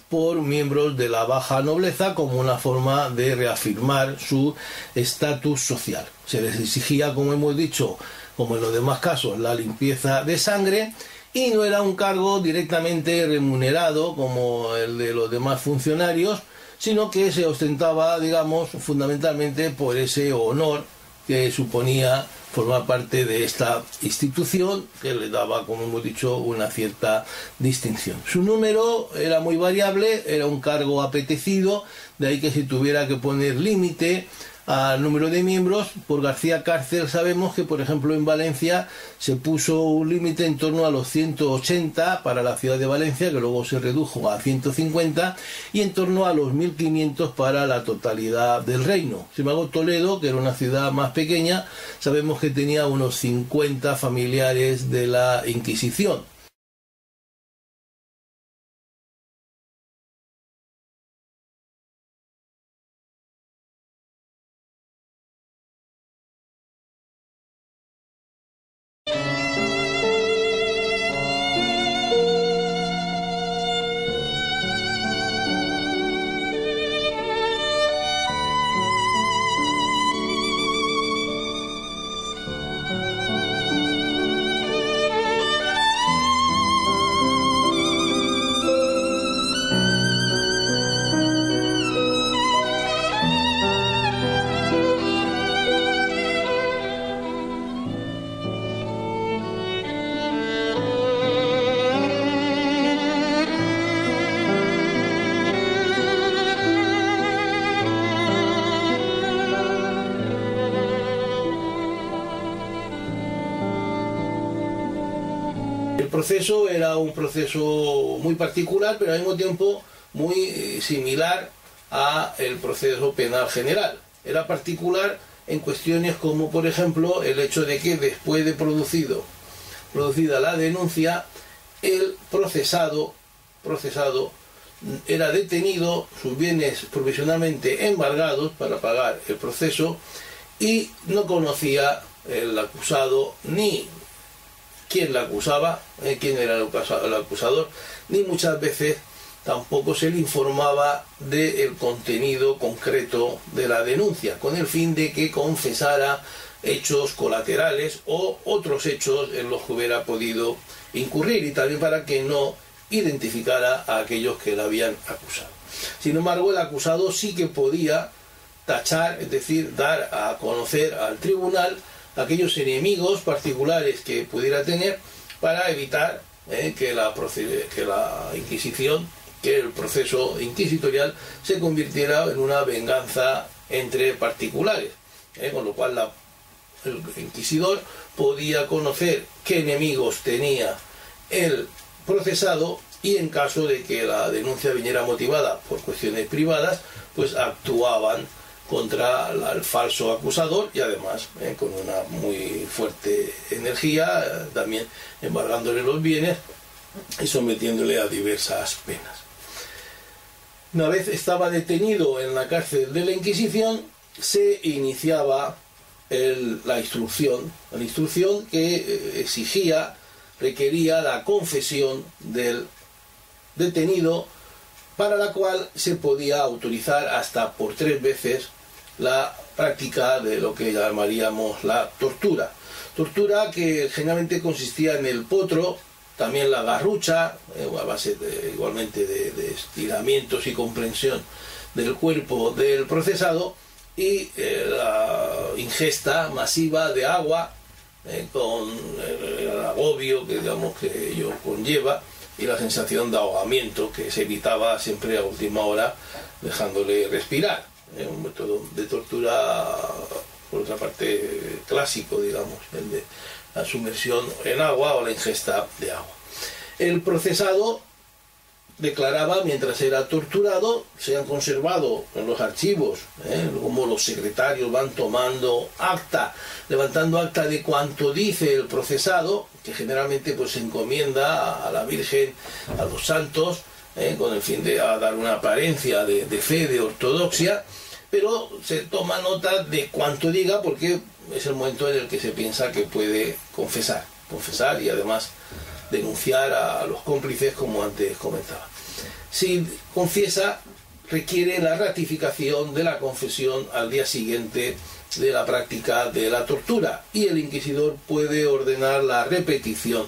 por miembros de la baja nobleza como una forma de reafirmar su estatus social. Se les exigía, como hemos dicho, como en los demás casos, la limpieza de sangre y no era un cargo directamente remunerado como el de los demás funcionarios, sino que se ostentaba, digamos, fundamentalmente por ese honor que suponía formar parte de esta institución que le daba, como hemos dicho, una cierta distinción. Su número era muy variable, era un cargo apetecido, de ahí que si tuviera que poner límite al número de miembros. Por García Cárcel sabemos que, por ejemplo, en Valencia se puso un límite en torno a los 180 para la ciudad de Valencia, que luego se redujo a 150, y en torno a los 1500 para la totalidad del reino. Sin embargo, Toledo, que era una ciudad más pequeña, sabemos que tenía unos 50 familiares de la Inquisición. Proceso era un proceso muy particular, pero al mismo tiempo muy eh, similar a el proceso penal general. Era particular en cuestiones como, por ejemplo, el hecho de que después de producido, producida la denuncia, el procesado, procesado era detenido, sus bienes provisionalmente embargados para pagar el proceso y no conocía el acusado ni quién la acusaba, eh, quién era el acusador, ni muchas veces tampoco se le informaba del contenido concreto de la denuncia, con el fin de que confesara hechos colaterales o otros hechos en los que hubiera podido incurrir y también para que no identificara a aquellos que la habían acusado. Sin embargo, el acusado sí que podía tachar, es decir, dar a conocer al tribunal aquellos enemigos particulares que pudiera tener para evitar eh, que, la que la Inquisición, que el proceso inquisitorial se convirtiera en una venganza entre particulares, eh, con lo cual el inquisidor podía conocer qué enemigos tenía el procesado y en caso de que la denuncia viniera motivada por cuestiones privadas, pues actuaban contra el falso acusador y además eh, con una muy fuerte energía, eh, también embargándole los bienes y sometiéndole a diversas penas. Una vez estaba detenido en la cárcel de la Inquisición, se iniciaba la instrucción, la instrucción que eh, exigía, requería la confesión del detenido, para la cual se podía autorizar hasta por tres veces la práctica de lo que llamaríamos la tortura. Tortura que generalmente consistía en el potro, también la garrucha, eh, a base igualmente de, estiramientos y comprensión del cuerpo del procesado, y eh, la ingesta masiva de agua eh, con el agobio que digamos que ello conlleva y la sensación de ahogamiento que se evitaba siempre a última hora dejándole respirar un método de tortura, por otra parte, clásico, digamos, el de la sumersión en agua o la ingesta de agua. El procesado declaraba mientras era torturado, se han conservado en los archivos, ¿eh? como los secretarios van tomando acta, levantando acta de cuanto dice el procesado, que generalmente pues se encomienda a la Virgen, a los santos, ¿eh? con el fin de dar una apariencia de, fe, de ortodoxia, pero se toma nota de cuánto diga porque es el momento en el que se piensa que puede confesar, confesar y además denunciar a los cómplices como antes comentaba. Si confiesa, requiere la ratificación de la confesión al día siguiente de la práctica de la tortura y el inquisidor puede ordenar la repetición,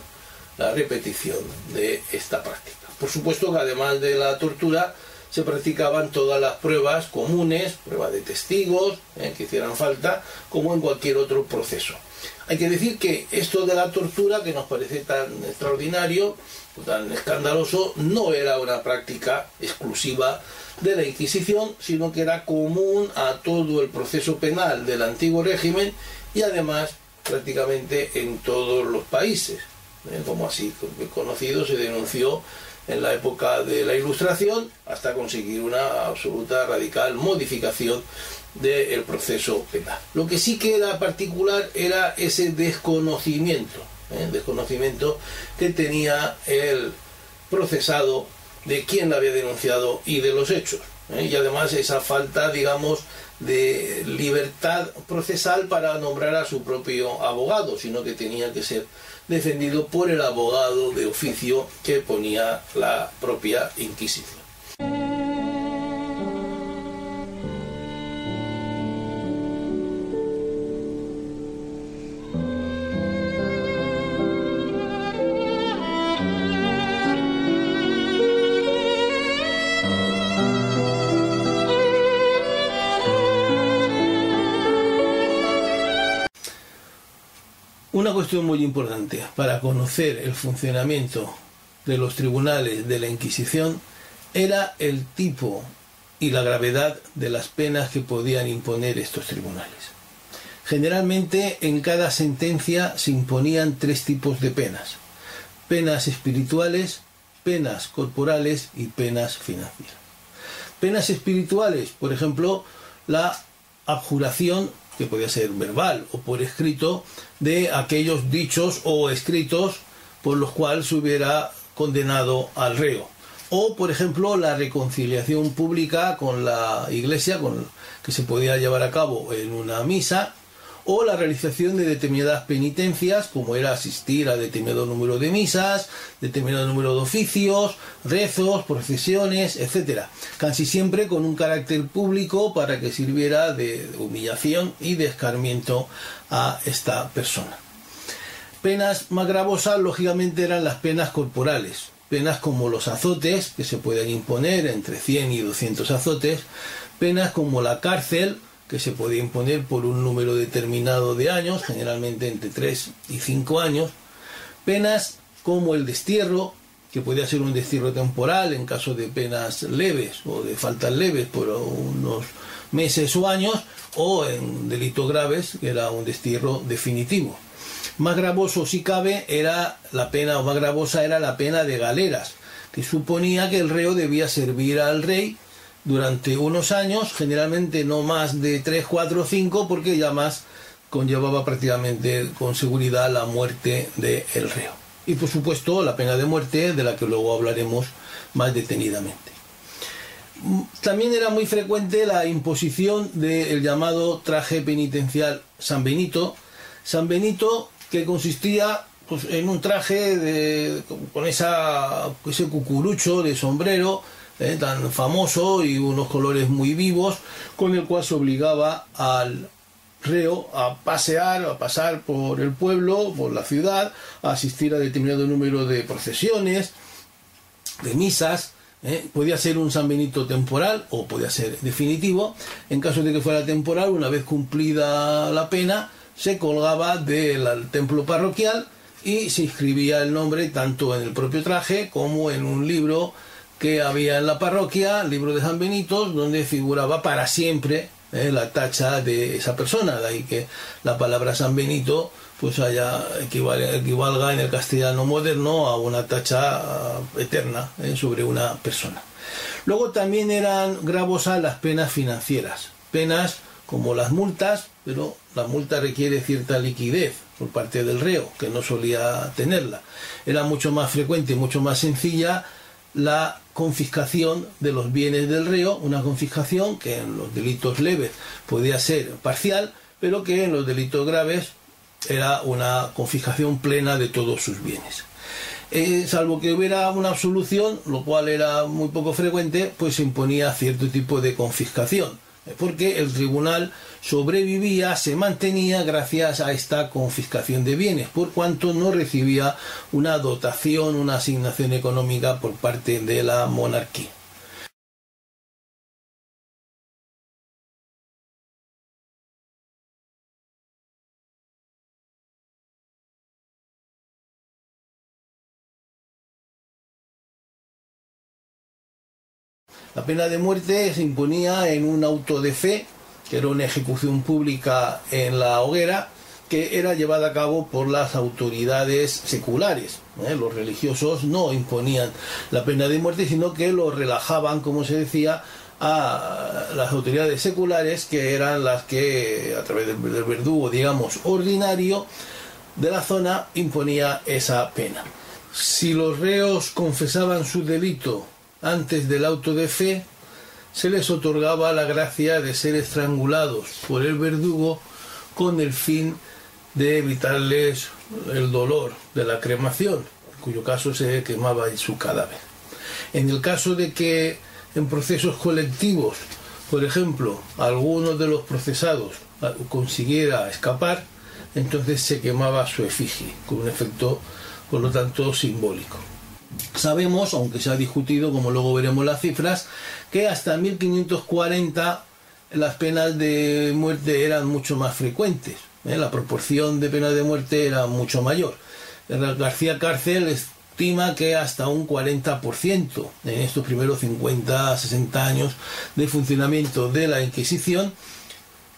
la repetición de esta práctica. Por supuesto que además de la tortura se practicaban todas las pruebas comunes, pruebas de testigos, eh, que hicieran falta, como en cualquier otro proceso. Hay que decir que esto de la tortura, que nos parece tan extraordinario, tan escandaloso, no era una práctica exclusiva de la Inquisición, sino que era común a todo el proceso penal del antiguo régimen y además prácticamente en todos los países. ¿eh? Como así conocido, se denunció en la época de la Ilustración hasta conseguir una absoluta radical modificación del proceso penal. Lo que sí que era particular era ese desconocimiento, ¿eh? desconocimiento que tenía el procesado de quién la había denunciado y de los hechos. ¿eh? Y además esa falta, digamos, de libertad procesal para nombrar a su propio abogado, sino que tenía que ser defendido por el abogado de oficio que ponía la propia Inquisición. Muy importante para conocer el funcionamiento de los tribunales de la Inquisición era el tipo y la gravedad de las penas que podían imponer estos tribunales. Generalmente en cada sentencia se imponían tres tipos de penas. Penas espirituales, penas corporales y penas financieras. Penas espirituales, por ejemplo, la abjuración que podía ser verbal o por escrito, de aquellos dichos o escritos por los cuales se hubiera condenado al reo. O, por ejemplo, la reconciliación pública con la iglesia, con, que se podía llevar a cabo en una misa, o la realización de determinadas penitencias, como era asistir a determinado número de misas, determinado número de oficios, rezos, procesiones, etc. Casi siempre con un carácter público para que sirviera de humillación y de escarmiento a esta persona. Penas más gravosas, lógicamente, eran las penas corporales. Penas como los azotes, que se pueden imponer entre 100 y 200 azotes. Penas como la cárcel, que se podía imponer por un número determinado de años, generalmente entre 3 y 5 años, penas como el destierro, que podía ser un destierro temporal en caso de penas leves o de faltas leves por unos meses o años, o en delitos graves, que era un destierro definitivo. Más gravoso, si cabe, era la pena, o más gravosa era la pena de galeras, que suponía que el reo debía servir al rey durante unos años, generalmente no más de 3, 4 o 5, porque ya más conllevaba prácticamente con seguridad la muerte del reo. Y por supuesto la pena de muerte, de la que luego hablaremos más detenidamente. También era muy frecuente la imposición del llamado traje penitencial San Benito. San Benito que consistía pues, en un traje de, con esa, ese cucurucho de sombrero, eh, tan famoso y unos colores muy vivos, con el cual se obligaba al reo a pasear, a pasar por el pueblo, por la ciudad, a asistir a determinado número de procesiones, de misas. Eh, podía ser un San Benito temporal o podía ser definitivo. En caso de que fuera temporal, una vez cumplida la pena, se colgaba del templo parroquial y se inscribía el nombre tanto en el propio traje como en un libro que había en la parroquia, libro de San Benito, donde figuraba para siempre eh, la tacha de esa persona, de ahí que la palabra San Benito pues haya equivalga en el castellano moderno a una tacha eh, eterna eh, sobre una persona. Luego también eran gravosas las penas financieras, penas como las multas, pero la multa requiere cierta liquidez por parte del reo, que no solía tenerla. Era mucho más frecuente mucho más sencilla la confiscación de los bienes del reo, una confiscación que en los delitos leves podía ser parcial, pero que en los delitos graves era una confiscación plena de todos sus bienes. Eh, salvo que hubiera una absolución, lo cual era muy poco frecuente, pues se imponía cierto tipo de confiscación porque el tribunal sobrevivía, se mantenía gracias a esta confiscación de bienes, por cuanto no recibía una dotación, una asignación económica por parte de la monarquía. La pena de muerte se imponía en un auto de fe, que era una ejecución pública en la hoguera, que era llevada a cabo por las autoridades seculares. ¿eh? Los religiosos no imponían la pena de muerte, sino que lo relajaban, como se decía, a las autoridades seculares, que eran las que, a través del, verdugo, digamos, ordinario de la zona, imponía esa pena. Si los reos confesaban su delito antes del auto de fe, se les otorgaba la gracia de ser estrangulados por el verdugo con el fin de evitarles el dolor de la cremación, en cuyo caso se quemaba su cadáver. En el caso de que en procesos colectivos, por ejemplo, alguno de los procesados consiguiera escapar, entonces se quemaba su efigie, con un efecto, por lo tanto, simbólico. Sabemos, aunque se ha discutido, como luego veremos las cifras, que hasta 1540 las penas de muerte eran mucho más frecuentes. ¿eh? La proporción de penas de muerte era mucho mayor. García Cárcel estima que hasta un 40% en estos primeros 50, 60 años de funcionamiento de la Inquisición.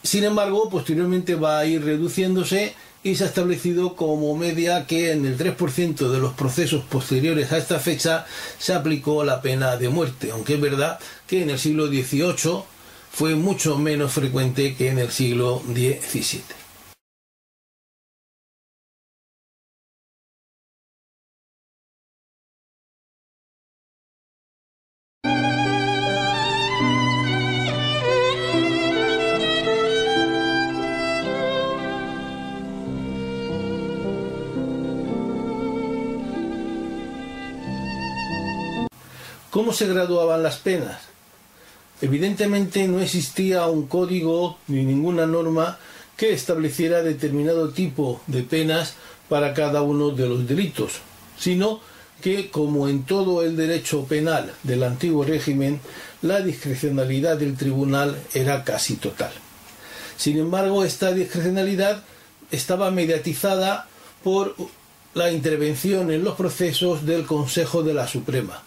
Sin embargo, posteriormente va a ir reduciéndose y se ha establecido como media que en el 3% de los procesos posteriores a esta fecha se aplicó la pena de muerte, aunque es verdad que en el siglo XVIII fue mucho menos frecuente que en el siglo XVII. ¿Cómo se graduaban las penas? Evidentemente no existía un código ni ninguna norma que estableciera determinado tipo de penas para cada uno de los delitos, sino que, como en todo el derecho penal del antiguo régimen, la discrecionalidad del tribunal era casi total. Sin embargo, esta discrecionalidad estaba mediatizada por la intervención en los procesos del Consejo de la Suprema,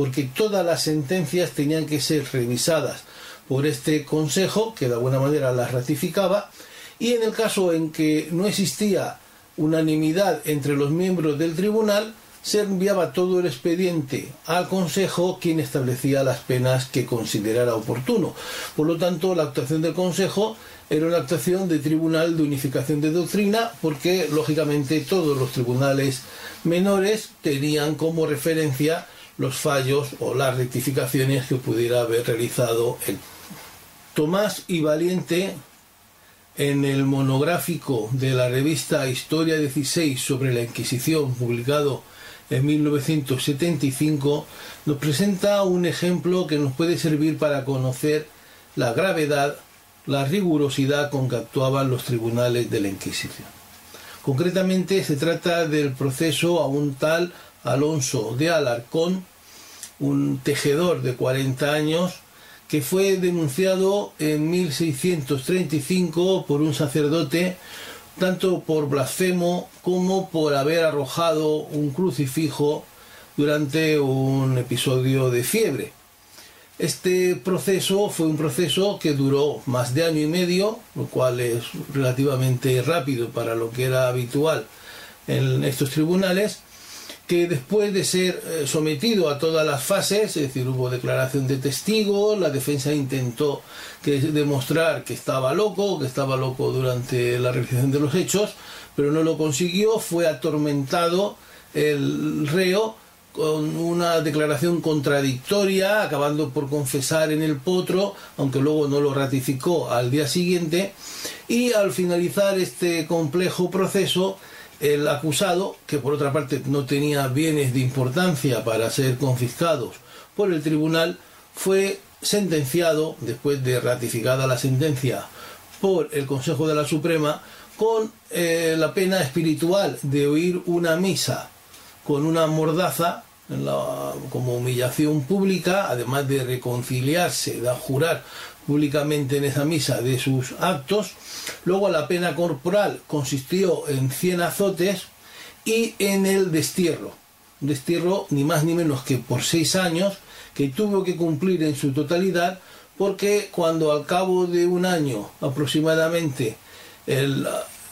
porque todas las sentencias tenían que ser revisadas por este Consejo, que de alguna manera las ratificaba, y en el caso en que no existía unanimidad entre los miembros del tribunal, se enviaba todo el expediente al Consejo, quien establecía las penas que considerara oportuno. Por lo tanto, la actuación del Consejo era una actuación de tribunal de unificación de doctrina, porque lógicamente todos los tribunales menores tenían como referencia los fallos o las rectificaciones que pudiera haber realizado él. Tomás y Valiente, en el monográfico de la revista Historia 16 sobre la Inquisición, publicado en 1975, nos presenta un ejemplo que nos puede servir para conocer la gravedad, la rigurosidad con que actuaban los tribunales de la Inquisición. Concretamente se trata del proceso a un tal Alonso de Alarcón, un tejedor de 40 años, que fue denunciado en 1635 por un sacerdote, tanto por blasfemo como por haber arrojado un crucifijo durante un episodio de fiebre. Este proceso fue un proceso que duró más de año y medio, lo cual es relativamente rápido para lo que era habitual en estos tribunales, que después de ser eh, sometido a todas las fases, es decir, hubo declaración de testigos, la defensa intentó demostrar que estaba loco, que estaba loco durante la realización de los hechos, pero no lo consiguió, fue atormentado el reo con una declaración contradictoria, acabando por confesar en el potro, aunque luego no lo ratificó al día siguiente, y al finalizar este complejo proceso, el acusado, que por otra parte no tenía bienes de importancia para ser confiscados por el tribunal, fue sentenciado, después de ratificada la sentencia por el Consejo de la Suprema, con eh, la pena espiritual de oír una misa con una mordaza como humillación pública, además de reconciliarse, de jurar públicamente en esa misa de sus actos. Luego la pena corporal consistió en 100 azotes y en el destierro. Un destierro ni más ni menos que por seis años, que tuvo que cumplir en su totalidad porque cuando al cabo de un año aproximadamente el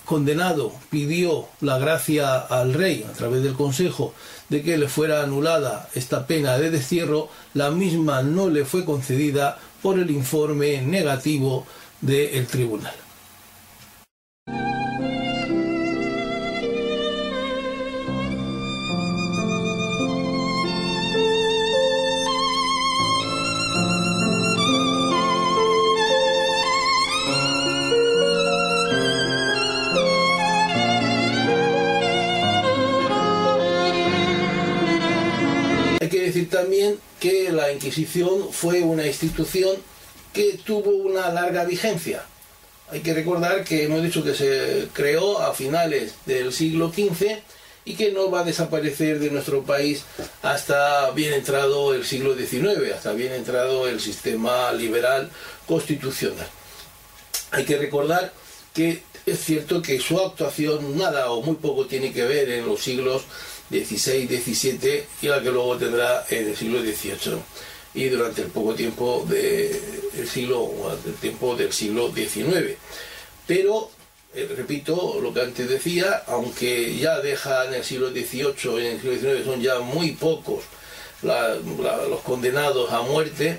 condenado pidió la gracia al rey a través del consejo de que le fuera anulada esta pena de destierro, la misma no le fue concedida por el informe negativo del tribunal. También que la Inquisición fue una institución que tuvo una larga vigencia. Hay que recordar que hemos dicho que se creó a finales del siglo XV y que no va a desaparecer de nuestro país hasta bien entrado el siglo XIX, hasta bien entrado el sistema liberal constitucional. Hay que recordar que es cierto que su actuación nada o muy poco tiene que ver en los siglos 16, 17 y la que luego tendrá en el siglo XVIII y durante el poco tiempo del siglo, el tiempo del siglo XIX. Pero, eh, repito lo que antes decía, aunque ya deja en el siglo XVIII y en el siglo XIX son ya muy pocos los condenados a muerte,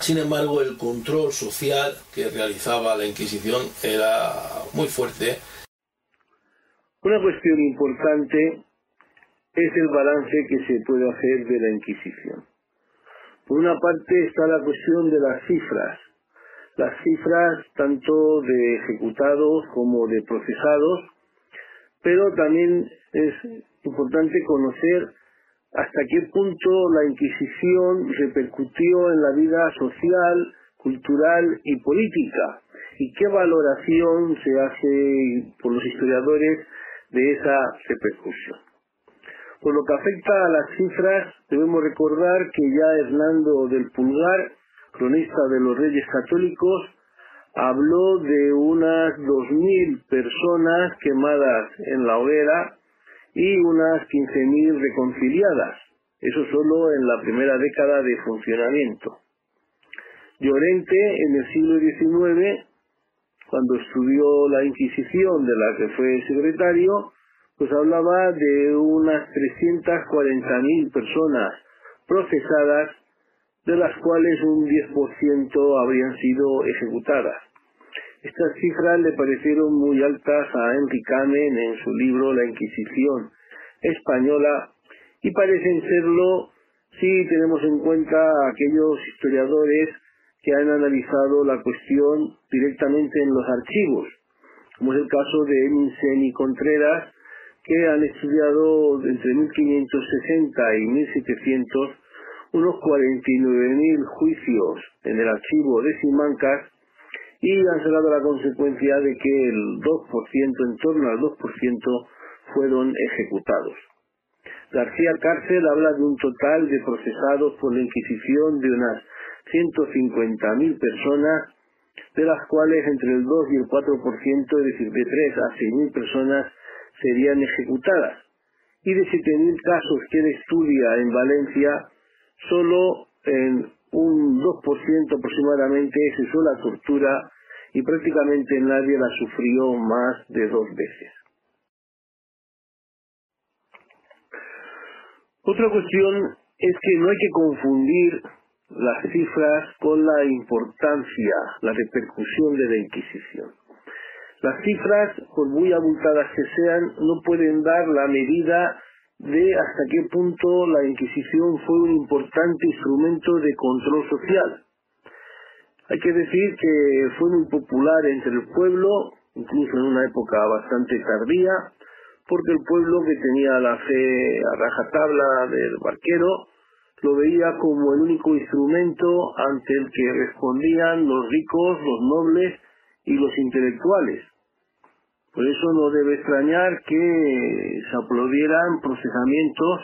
sin embargo el control social que realizaba la Inquisición era muy fuerte una cuestión importante es el balance que se puede hacer de la Inquisición. Por una parte está la cuestión de las cifras, las cifras tanto de ejecutados como de procesados, pero también es importante conocer hasta qué punto la Inquisición repercutió en la vida social, cultural y política, y qué valoración se hace por los historiadores de esa repercusión. Por lo que afecta a las cifras, debemos recordar que ya Hernando del Pulgar, cronista de los Reyes Católicos, habló de unas 2.000 personas quemadas en la hoguera y unas 15.000 reconciliadas. Eso solo en la primera década de funcionamiento. Llorente, en el siglo XIX, cuando estudió la Inquisición, de la que fue secretario, pues hablaba de unas 340.000 personas procesadas, de las cuales un 10% habrían sido ejecutadas. Estas cifras le parecieron muy altas a Henry Kamen en su libro La Inquisición Española y parecen serlo si tenemos en cuenta aquellos historiadores que han analizado la cuestión directamente en los archivos, como es el caso de Eminsen y Contreras, que han estudiado entre 1560 y 1700 unos 49.000 juicios en el archivo de Simancas y han sacado la consecuencia de que el 2%, en torno al 2%, fueron ejecutados. García Cárcel habla de un total de procesados por la Inquisición de unas 150.000 personas, de las cuales entre el 2 y el 4%, es decir, de 3 a 6.000 personas, serían ejecutadas. Y de 7.000 casos que él estudia en Valencia, solo en un 2% aproximadamente se usó la tortura y prácticamente nadie la sufrió más de dos veces. Otra cuestión es que no hay que confundir las cifras con la importancia, la repercusión de la Inquisición. Las cifras, por muy abultadas que sean, no pueden dar la medida de hasta qué punto la Inquisición fue un importante instrumento de control social. Hay que decir que fue muy popular entre el pueblo, incluso en una época bastante tardía, porque el pueblo que tenía la fe a rajatabla del barquero, lo veía como el único instrumento ante el que respondían los ricos, los nobles y los intelectuales. Por eso no debe extrañar que se aplaudieran procesamientos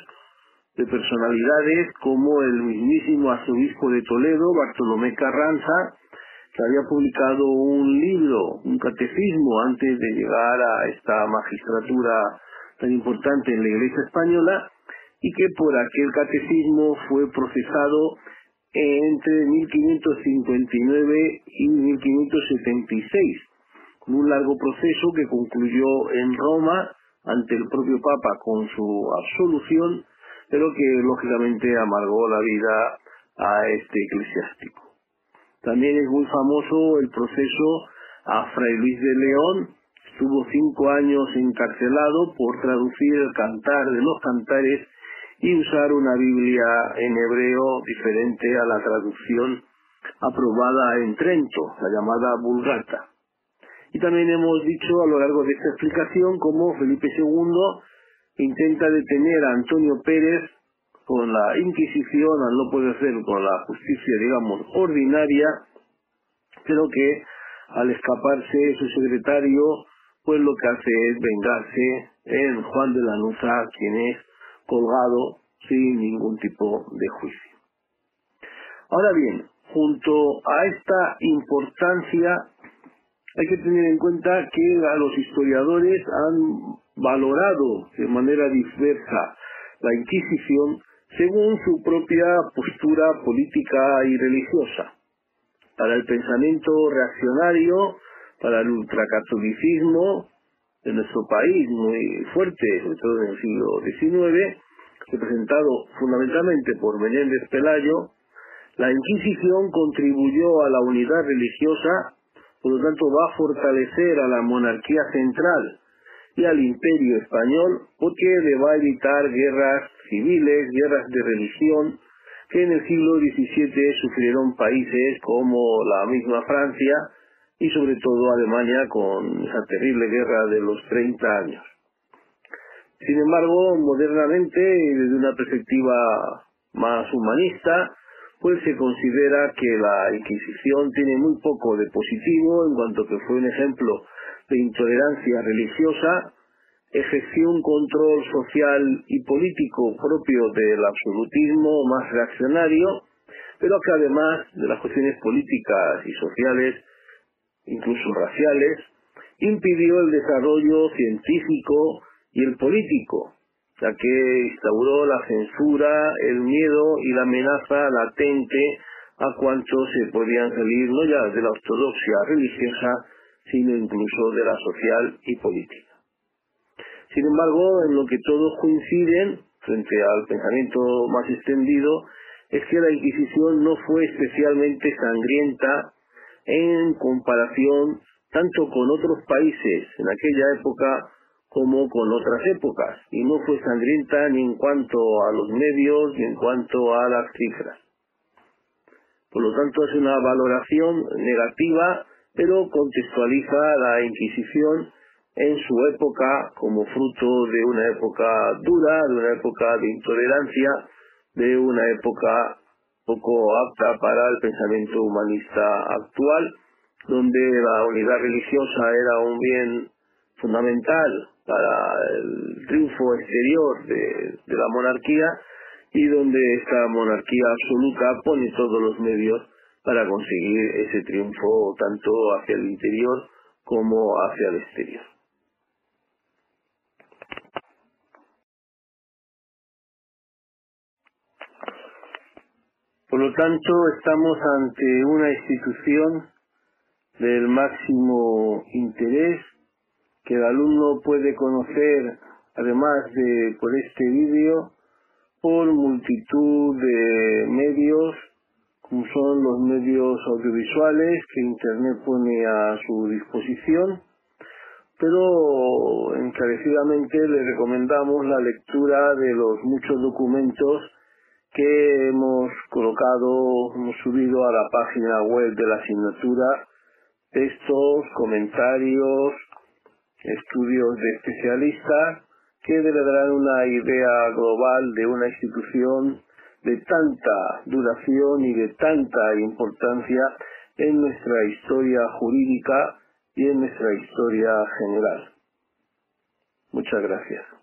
de personalidades como el mismísimo arzobispo de Toledo, Bartolomé Carranza, que había publicado un libro, un catecismo, antes de llegar a esta magistratura tan importante en la Iglesia española, y que por aquel catecismo fue procesado entre 1559 y 1576, con un largo proceso que concluyó en Roma ante el propio Papa con su absolución, pero que lógicamente amargó la vida a este eclesiástico. También es muy famoso el proceso a Fray Luis de León, estuvo cinco años encarcelado por traducir el cantar de los cantares y usar una Biblia en hebreo diferente a la traducción aprobada en Trento, la llamada Vulgata. Y también hemos dicho a lo largo de esta explicación cómo Felipe II intenta detener a Antonio Pérez con la Inquisición, al no poder ser con la justicia, digamos, ordinaria, pero que al escaparse su secretario, pues lo que hace es vengarse en Juan de la Nuza, quien es colgado sin ningún tipo de juicio. Ahora bien, junto a esta importancia hay que tener en cuenta que a los historiadores han valorado de manera diversa la Inquisición según su propia postura política y religiosa. Para el pensamiento reaccionario, para el ultracatolicismo de nuestro país, muy fuerte, sobre todo en el siglo XIX, representado fundamentalmente por Menéndez Pelayo, la Inquisición contribuyó a la unidad religiosa, por lo tanto va a fortalecer a la monarquía central y al imperio español porque le va a evitar guerras civiles, guerras de religión, que en el siglo XVII sufrieron países como la misma Francia y sobre todo Alemania con esa terrible guerra de los 30 años. Sin embargo, modernamente desde una perspectiva más humanista, pues se considera que la Inquisición tiene muy poco de positivo en cuanto que fue un ejemplo de intolerancia religiosa, ejerció un control social y político propio del absolutismo más reaccionario, pero que además de las cuestiones políticas y sociales, incluso raciales, impidió el desarrollo científico y el político, ya que instauró la censura, el miedo y la amenaza latente a cuantos se podían salir no ya de la ortodoxia religiosa, sino incluso de la social y política. Sin embargo, en lo que todos coinciden, frente al pensamiento más extendido, es que la Inquisición no fue especialmente sangrienta en comparación tanto con otros países en aquella época como con otras épocas, y no fue sangrienta ni en cuanto a los medios ni en cuanto a las cifras. Por lo tanto, es una valoración negativa, pero contextualiza la Inquisición en su época como fruto de una época dura, de una época de intolerancia, de una época poco apta para el pensamiento humanista actual, donde la unidad religiosa era un bien fundamental para el triunfo exterior de, la monarquía y donde esta monarquía absoluta pone todos los medios para conseguir ese triunfo tanto hacia el interior como hacia el exterior. Por lo tanto, estamos ante una institución del máximo interés que el alumno puede conocer, además de por este vídeo, por multitud de medios, como son los medios audiovisuales que Internet pone a su disposición, pero encarecidamente le recomendamos la lectura de los muchos documentos que hemos colocado, hemos subido a la página web de la asignatura textos, comentarios, estudios de especialistas que darán una idea global de una institución de tanta duración y de tanta importancia en nuestra historia jurídica y en nuestra historia general. Muchas gracias.